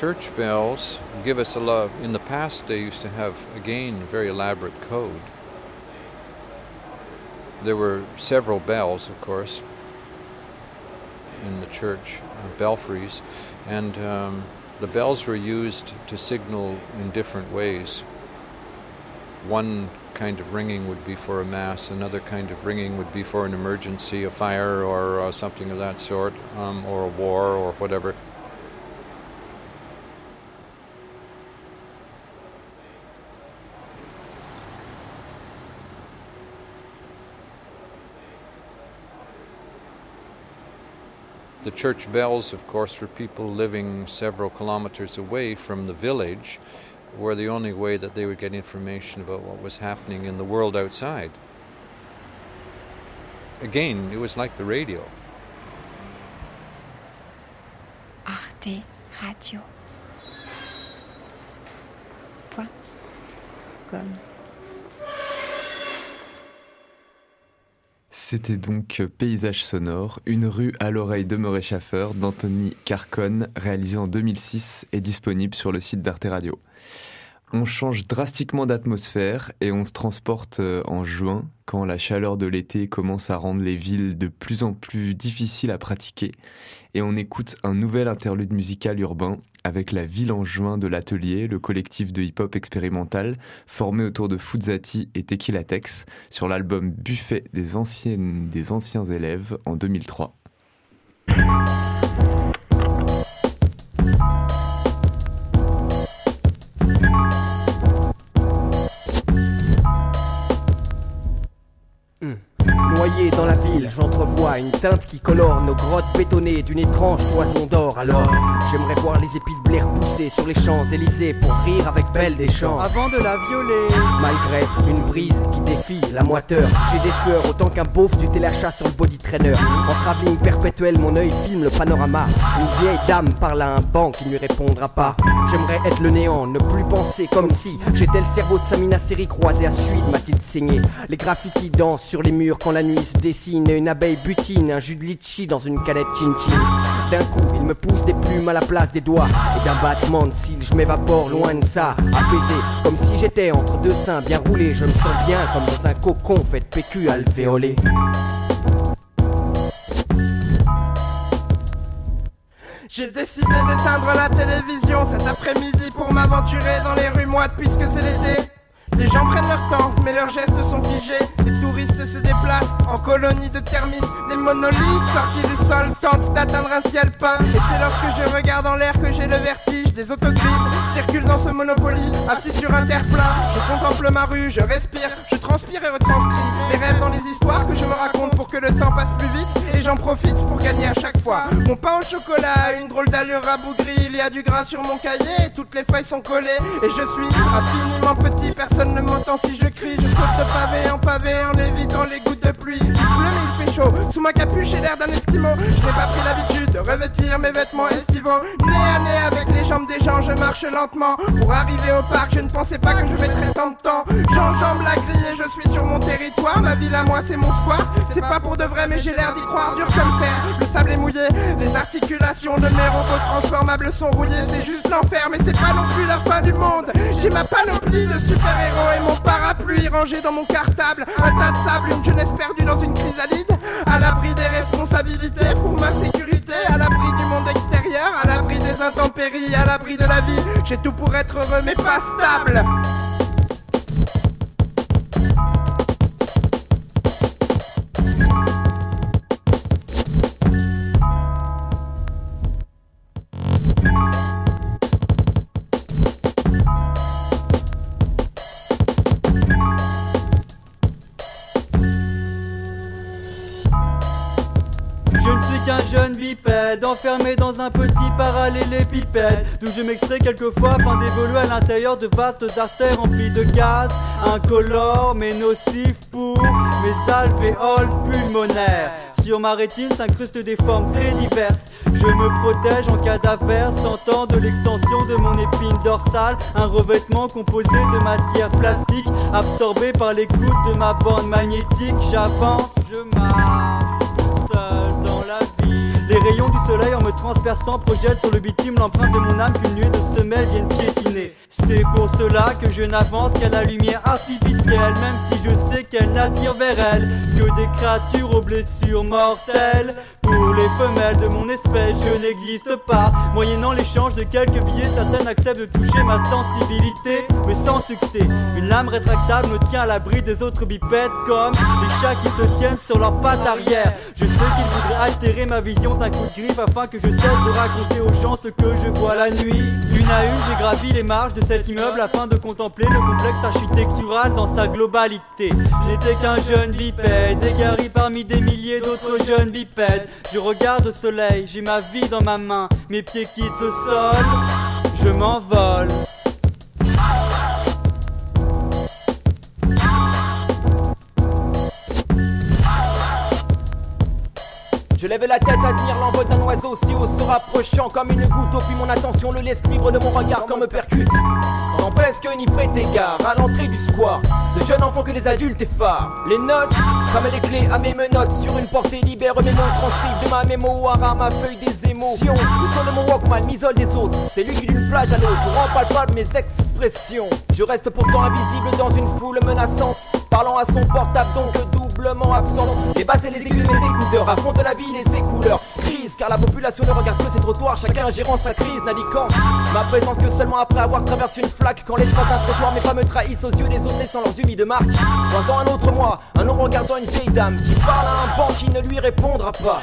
Church bells give us a love. In the past, they used to have, again, very elaborate code. There were several bells, of course, in the church uh, belfries, and um, the bells were used to signal in different ways. One kind of ringing would be for a mass, another kind of ringing would be for an emergency, a fire, or uh, something of that sort, um, or a war, or whatever. The church bells, of course, for people living several kilometers away from the village, were the only way that they would get information about what was happening in the world outside. Again, it was like the radio. Arte Radio. Point. Com. C'était donc Paysage sonore, une rue à l'oreille de Murray Schaffer d'Anthony Carcon, réalisé en 2006 et disponible sur le site d'Arte Radio. On change drastiquement d'atmosphère et on se transporte euh, en juin, quand la chaleur de l'été commence à rendre les villes de plus en plus difficiles à pratiquer. Et on écoute un nouvel interlude musical urbain avec la ville en juin de l'atelier, le collectif de hip-hop expérimental formé autour de Fuzzati et Tequila Tex sur l'album Buffet des, des anciens élèves en 2003. Dans la ville, j'entrevois une teinte qui colore nos grottes bétonnées d'une étrange toison d'or. Alors, j'aimerais voir les épis de blé repousser sur les champs-élysées pour rire avec Belle des champs. Avant de la violer, Malgré une brise qui défie la moiteur, j'ai des sueurs autant qu'un beauf du téléachat sur le body trainer. En travelling perpétuel, mon œil filme le panorama. Une vieille dame parle à un banc qui ne lui répondra pas. J'aimerais être le néant, ne plus penser comme si j'étais le cerveau de Samina Seri croisé à suite, m'a-t-il saigné. Les graffitis dansent sur les murs quand la nuit se dessine. Une abeille butine, un jus de litchi dans une canette chin-chin. D'un coup, il me pousse des plumes à la place des doigts. Et d'un battement de cils, je m'évapore loin de ça. Apaisé, comme si j'étais entre deux seins bien roulés. Je me sens bien comme dans un cocon fait de alvéolé. j'ai décidé d'éteindre la télévision cet après-midi pour m'aventurer dans les rues moites puisque c'est l'été. Les gens prennent leur temps, mais leurs gestes sont figés. Les touristes se déplacent en colonie de termites. Les monolithes sortis du sol tentent d'atteindre un ciel peint. Et c'est lorsque je regarde en l'air que j'ai le vertige. Des autos grises circulent dans ce monopoly, assis sur un terre-plein. Je contemple ma rue, je respire, je transpire et retranscris. Les rêves dans les histoires que je me raconte pour que le temps passe plus vite. Et j'en profite pour gagner à chaque fois. Mon pain au chocolat une drôle d'allure rabougrie. Il y a du gras sur mon cahier et toutes les feuilles sont collées. Et je suis infiniment petit, personne ne m'entend si je crie. Je saute de pavé en pavé en évitant les gouttes de pluie. Il pleut mais il fait chaud. Sous ma capuche, j'ai l'air d'un esquimau. Je n'ai pas pris l'habitude de revêtir mes vêtements estivaux. Nez à nez avec les jambes des gens, je marche lentement. Pour arriver au parc, je ne pensais pas que je mettrais tant de temps. J'enjambe la grille et je suis sur mon territoire. Ma ville à moi, c'est mon square. C'est pas pour de vrai, mais j'ai l'air d'y croire. Le sable est mouillé. Les articulations de mes robots transformables sont rouillées. C'est juste l'enfer, mais c'est pas non plus la fin du monde. J'ai ma panoplie de super-héros et mon parapluie rangé dans mon cartable. Un tas de sable, une jeunesse perdue dans une chrysalide. À l'abri des responsabilités pour ma sécurité. À l'abri du monde extérieur, à l'abri des intempéries, à l'abri de la vie. J'ai tout pour être heureux, mais pas stable. Bipède, enfermé dans un petit parallélépipède, d'où je m'extrais quelquefois afin d'évoluer à l'intérieur de vastes artères remplies de gaz, incolores mais nocifs pour mes alvéoles pulmonaires. Sur ma rétine s'incrustent des formes très diverses. Je me protège en cas d'affaires, sentant de l'extension de mon épine dorsale, un revêtement composé de matière plastique, absorbé par l'écoute de ma bande magnétique. J'avance, je marche transperçant projettent sur le bitume l'empreinte de mon âme qu'une nuée de semelles viennent piétiner. C'est pour cela que je n'avance qu'à la lumière artificielle, même si je sais qu'elle n'attire vers elle que des créatures aux blessures mortelles. Pour les femelles de mon espèce, je n'existe pas. Moyennant l'échange de quelques billets, certaines acceptent de toucher ma sensibilité, mais sans succès. Une lame rétractable me tient à l'abri des autres bipèdes, comme les chats qui se tiennent sur leurs pattes arrière. Je sais qu'ils voudraient altérer ma vision d'un coup de griffe afin que je cesse de raconter aux gens ce que je vois la nuit. Une à une, j'ai gravi les marches de cet immeuble afin de contempler le complexe architectural dans sa globalité. Je n'étais qu'un jeune bipède, égaré parmi des milliers d'autres jeunes bipèdes. Je regarde au soleil, j'ai ma vie dans ma main, mes pieds quittent le sol, je m'envole. Je lève la tête, admire l'envol d'un oiseau si haut se rapprochant comme une goutte d'eau, puis mon attention le laisse libre de mon regard quand me percute. Sans presque ni prêter égard à l'entrée du square. Ce jeune enfant que les adultes effarent. Les notes, comme les clés à mes menottes, sur une portée libère mes mots, transcrivent de ma mémoire à ma feuille des émotions. Le son de mon Walkman m'isole des autres. C'est lui qui d'une plage à l'autre rend palpable mes expressions. Je reste pourtant invisible dans une foule menaçante, parlant à son portable donc doublement absent. Les basses et les aigus de mes écouteurs affrontent la ville et ses couleurs. Crise car la population ne regarde que ses trottoirs, chacun gérant sa crise, n'indiquant ma présence que seulement après avoir traversé une flaque. Quand l'espace d'un trottoir mes pas me trahissent aux yeux des autres laissant leurs humides marques. Croisant un autre moi, un homme regardant une vieille dame qui parle à un banc qui ne lui répondra pas.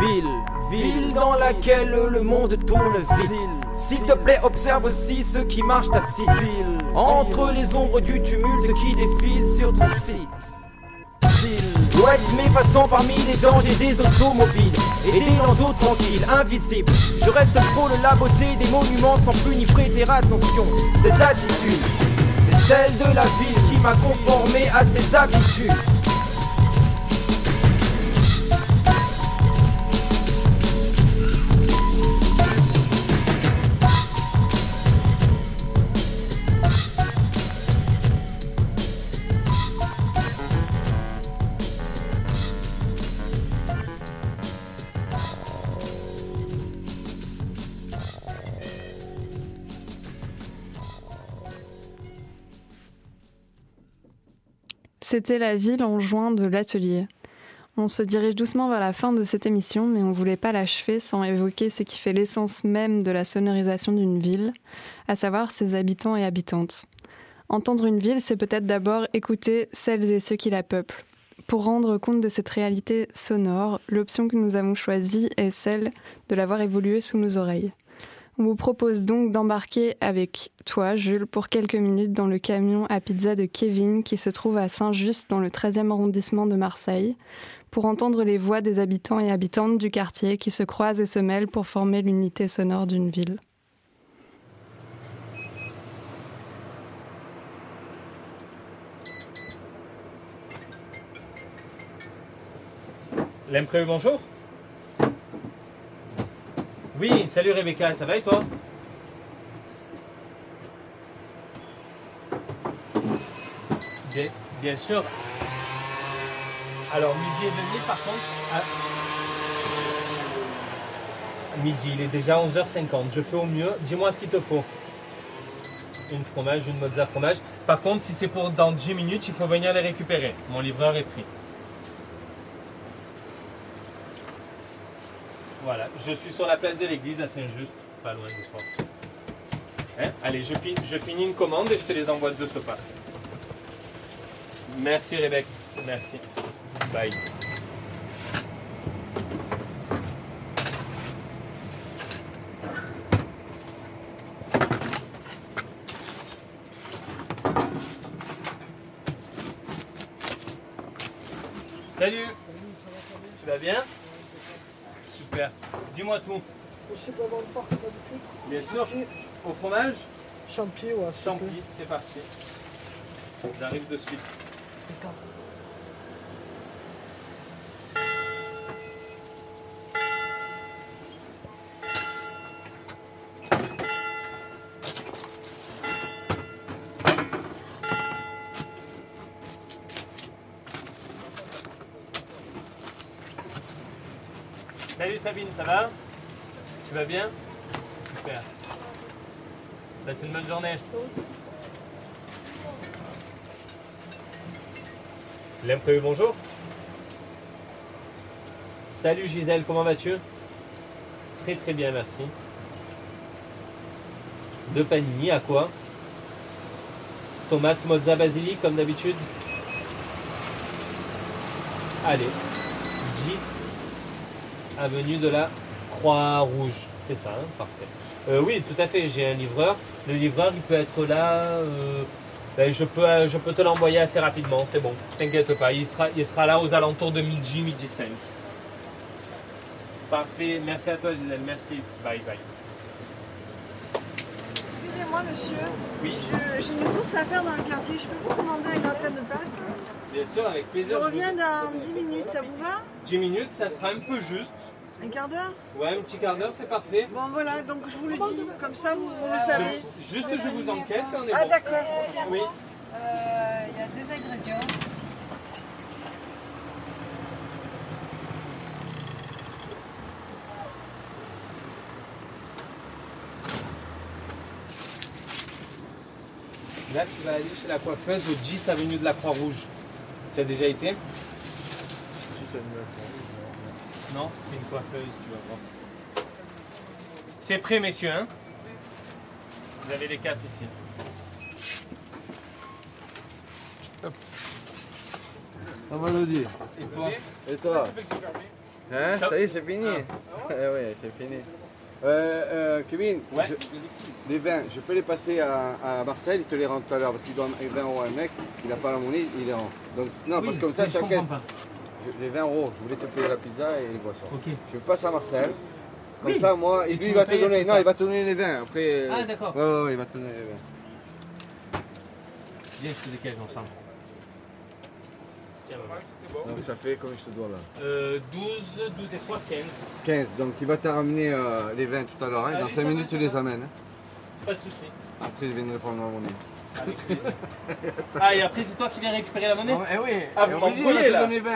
Ville, ville dans laquelle le monde tourne vite. S'il te plaît, observe aussi ceux qui marchent à civil. Entre les ombres du tumulte qui défile sur ton site. M'effaçant parmi les dangers des automobiles. Et des landaux tranquilles, invisibles. Je reste frôle la beauté des monuments sans plus ni prêter attention. Cette attitude, c'est celle de la ville qui m'a conformé à ses habitudes C'était la ville en juin de l'atelier. On se dirige doucement vers la fin de cette émission, mais on ne voulait pas l'achever sans évoquer ce qui fait l'essence même de la sonorisation d'une ville, à savoir ses habitants et habitantes. Entendre une ville, c'est peut-être d'abord écouter celles et ceux qui la peuplent. Pour rendre compte de cette réalité sonore, l'option que nous avons choisie est celle de l'avoir évoluée sous nos oreilles. On vous propose donc d'embarquer avec toi, Jules, pour quelques minutes dans le camion à pizza de Kevin qui se trouve à Saint-Just dans le 13e arrondissement de Marseille, pour entendre les voix des habitants et habitantes du quartier qui se croisent et se mêlent pour former l'unité sonore d'une ville. Bonjour Oui, salut Rebecca, ça va et toi bien, sûr. Alors, midi et demi, par contre. Midi, il est déjà 11h50. Je fais au mieux. Dis-moi ce qu'il te faut. Une fromage, une mozza fromage. Par contre, si c'est pour dans 10 minutes, il faut venir les récupérer. Mon livreur est pris. Voilà, je suis sur la place de l'église à Saint-Just, pas loin de toi. Hein? Allez, je, fin- je finis une commande et je te les envoie de ce pas. Merci Rebecca, merci. Bye. Salut Tu vas bien? Dis-moi tout. Possible d'avoir le parc d'habitude Bien sûr. Au fromage Champi, ouais. Champi, c'est parti. J'arrive de suite. Salut Sabine, ça va Tu vas bien Super. Passez une bonne journée. L'imprévu, bonjour. Salut Gisèle, comment vas-tu? Très très bien, merci. Deux panini, à quoi? Tomate, mozza, basilic, comme d'habitude Allez, 10 avenue de la Croix-Rouge. C'est ça, hein parfait. Euh, oui, tout à fait, j'ai un livreur. Le livreur, il peut être là. euh, ben, je, peux, euh, je peux te l'envoyer assez rapidement, c'est bon. T'inquiète pas, il sera, il sera là aux alentours de midi, midi 5. Parfait, merci à toi Gisèle, merci. Bye bye. Excusez-moi, monsieur. Oui. Je- J'ai une course à faire dans le quartier. Je peux vous commander un gratin de pâtes Bien sûr, avec Je plaisir. reviens vous- dans 10 minutes. Ça vous va? 10 minutes, ça sera un peu juste. Un quart d'heure Ouais, un petit quart d'heure, c'est parfait. Bon voilà, donc je vous le dis, comme ça vous, vous le savez. Je- juste, je vous encaisse et on est Ah bon. d'accord. Oui. Euh, Il y a deux ingrédients. Là, tu vas aller chez la coiffeuse au 10 avenue de la Croix-Rouge. Tu as déjà été? Non, c'est une coiffeuse, tu vas voir. C'est prêt, messieurs, hein? Vous avez les quatre ici. Ça va le dire. Et toi? Et toi? Hein? Ça- y est, c'est fini. [laughs] Eh oui, c'est fini. Euh, euh, Kevin, je- les vins, je peux les passer à, à Marcel, il te les rend tout à l'heure parce qu'il doit 20 euros à un mec, il n'a pas la monnaie, il les rend. Donc, non, Oui, parce que comme ça, chacun. Les 20 euros, je voulais te payer la pizza et les boissons. Ok. Je passe à Marcel. Comme Oui. ça, moi, et Et lui, il va te donner. Non, il va te donner les vins. Après. euh, Ah, d'accord. Ouais, ouais, ouais, il va te donner les vins. Viens, je te décale ensemble. Tiens, maman. Donc, ça fait combien je te dois là Euh, 12, 12 et 3, 15. 15. Donc, il va te ramener euh, les vins tout à l'heure. hein. Dans Allez, 5 ça va, minutes, tu les amènes. hein. Pas de soucis. Après, je viendrai prendre la monnaie. Avec plaisir. Ah, et après, c'est toi qui viens récupérer la monnaie eh oui. Ah, Et vous m'embrouillez là donner 20.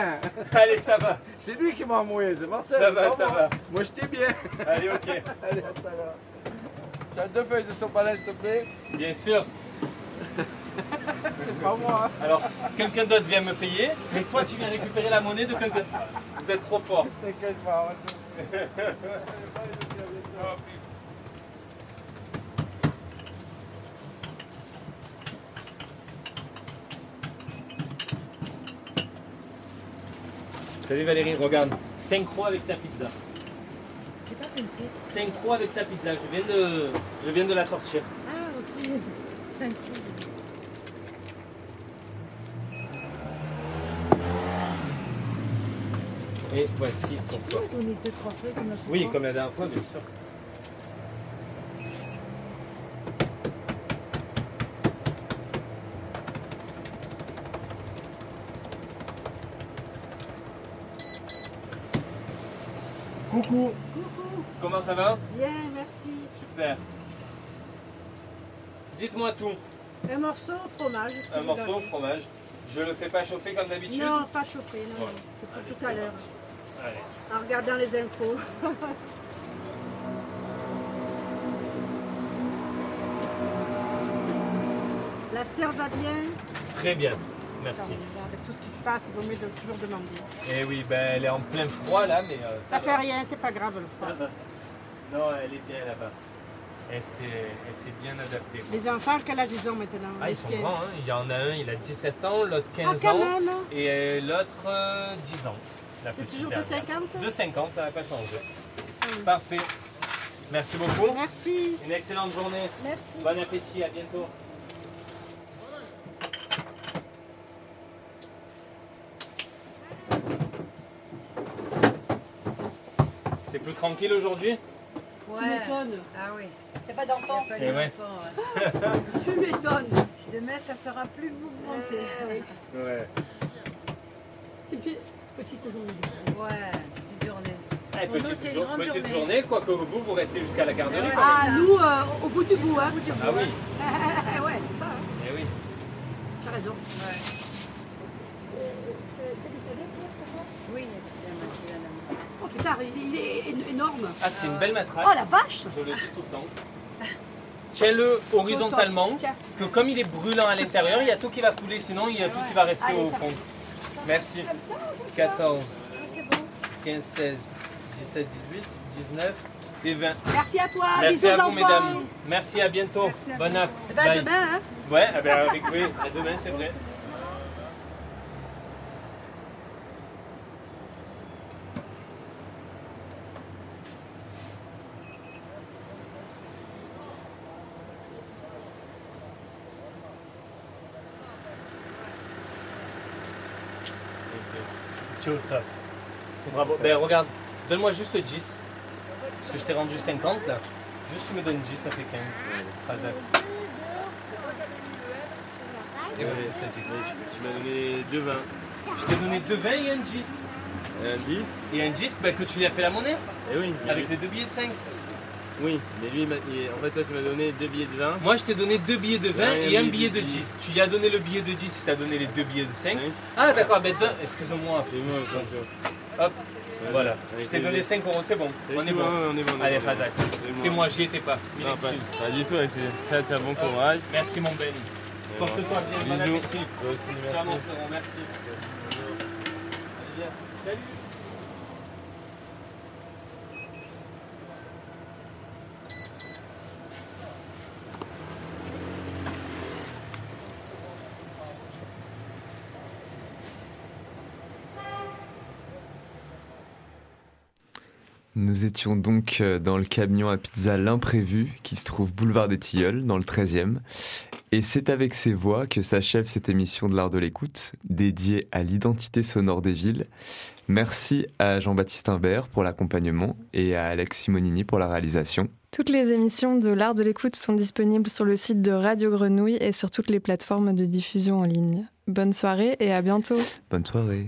[laughs] Allez, ça va. C'est lui qui m'a envoyé, c'est Marcel. Ça va, ça moi. va. Moi, je t'ai bien. [laughs] Allez, ok. Allez, à tout à l'heure. Tu as deux feuilles de sopalin, s'il te plaît Bien sûr. [laughs] C'est pas moi. Alors, quelqu'un d'autre vient me payer, mais toi, tu viens récupérer la monnaie de quelqu'un. Vous êtes trop fort. T'inquiète pas. on va te- Salut Valérie, regarde. Synchro avec ta pizza. J'ai pas compris. Synchro avec ta pizza. Je viens de, je viens de la sortir. Ah, ok. Cinq coups. Et voici pour Tu toi. peux me donner deux, trois feuilles comme la Oui, comme la dernière fois, bien sûr. Coucou. Coucou. Comment ça va Bien, merci. Super. Dites-moi tout. Un morceau au fromage. Un morceau au fromage. Je le fais pas chauffer comme d'habitude Non, pas chauffé, non, Voilà. C'est pour Allez, tout à l'heure. En regardant les infos. [laughs] La serre va bien Très bien. Merci. Attends, Passe, il vaut mieux de toujours demander. Eh oui, ben elle est en plein froid là, mais euh, Ça va. fait rien, c'est pas grave le Ça froid. va. Non, elle est bien là-bas. Elle s'est elle s'est bien adaptée. Les enfants, quel âge ils ont maintenant? Ah, ils sont grands, hein. il y en a un, il a 17 ans, l'autre 15 Ah, ans, même. et euh, l'autre euh, 10 ans. la C'est toujours de dernière. 50 De 50, ça n'a pas changé. Hum. Parfait. Merci beaucoup. Merci. Une excellente journée. Merci. Bon appétit, à bientôt. C'est plus tranquille aujourd'hui Tu m'étonnes. Ah oui. T'as pas d'enfant Eh ouais. [laughs] Tu m'étonnes. Demain, ça sera plus mouvementé. Ouais. C'est une petite journée. Ouais, petite journée. Eh, Pour nous, petite jour- petite journée. journée, quoique vous, vous restez jusqu'à la garderie. Ah, nous, euh, au bout du bout, hein. Ah oui, [laughs] ouais, c'est ça, hein. eh oui. T'as raison il y a un Oh putain, il est é- énorme. Ah, c'est une belle matraque. Oh la vache Je le dis tout le temps. Tiens-le horizontalement, Tiens. que comme il est brûlant à l'intérieur, il y a tout qui va couler, sinon il y a tout qui va rester Allez, au fond. Merci. 14, 15, 16, 17, 18, 19 et 20. Merci à toi. Merci à vous, enfants. mesdames. Merci, à bientôt. à Bonne app. Eh ben, à demain, hein. Ouais, eh ben, avec oui, à demain, c'est vrai. Top. Bravo. Ben regarde, donne-moi juste 10. Parce que je t'ai rendu 50 là. Juste tu me donnes 10, ça fait 15. euh, Razak. Et. Tu m'as donné deux vins. Je t'ai donné deux 20 et un 10. Et un 10. Et un disque bah, que tu lui as fait la monnaie Et oui. Avec les deux billets de 5. Oui, mais lui, en fait, toi, tu m'as donné deux billets de 20. Moi, je t'ai donné deux billets de 20 Ouais, et un billet de 10. Tu lui as donné le billet de 10, il t'a donné les deux billets de 5. Ah, d'accord, ben, excuse-moi. Hop, voilà. Je t'ai donné deux. 5 euros, c'est bon. C'est On est bon. on est bon, Allez. Razak. C'est moi. j'y étais pas. Mille Non, pas, excuses. pas du tout, Ciao, ciao, bon courage. Merci, mon Ben. Porte-toi bien, bon appétit. Ciao, mon frérot, merci. Salut. Nous étions donc euh, dans le camion à pizza L'Imprévu, qui se trouve boulevard des Tilleuls, dans le 13e. Et c'est avec ces voix que s'achève cette émission de l'art de l'écoute, dédiée à l'identité sonore des villes. Merci à Jean-Baptiste Imbert pour l'accompagnement et à Alex Simonini pour la réalisation. Toutes les émissions de l'art de l'écoute sont disponibles sur le site de Radio Grenouille et sur toutes les plateformes de diffusion en ligne. Bonne soirée et à bientôt. Bonne soirée.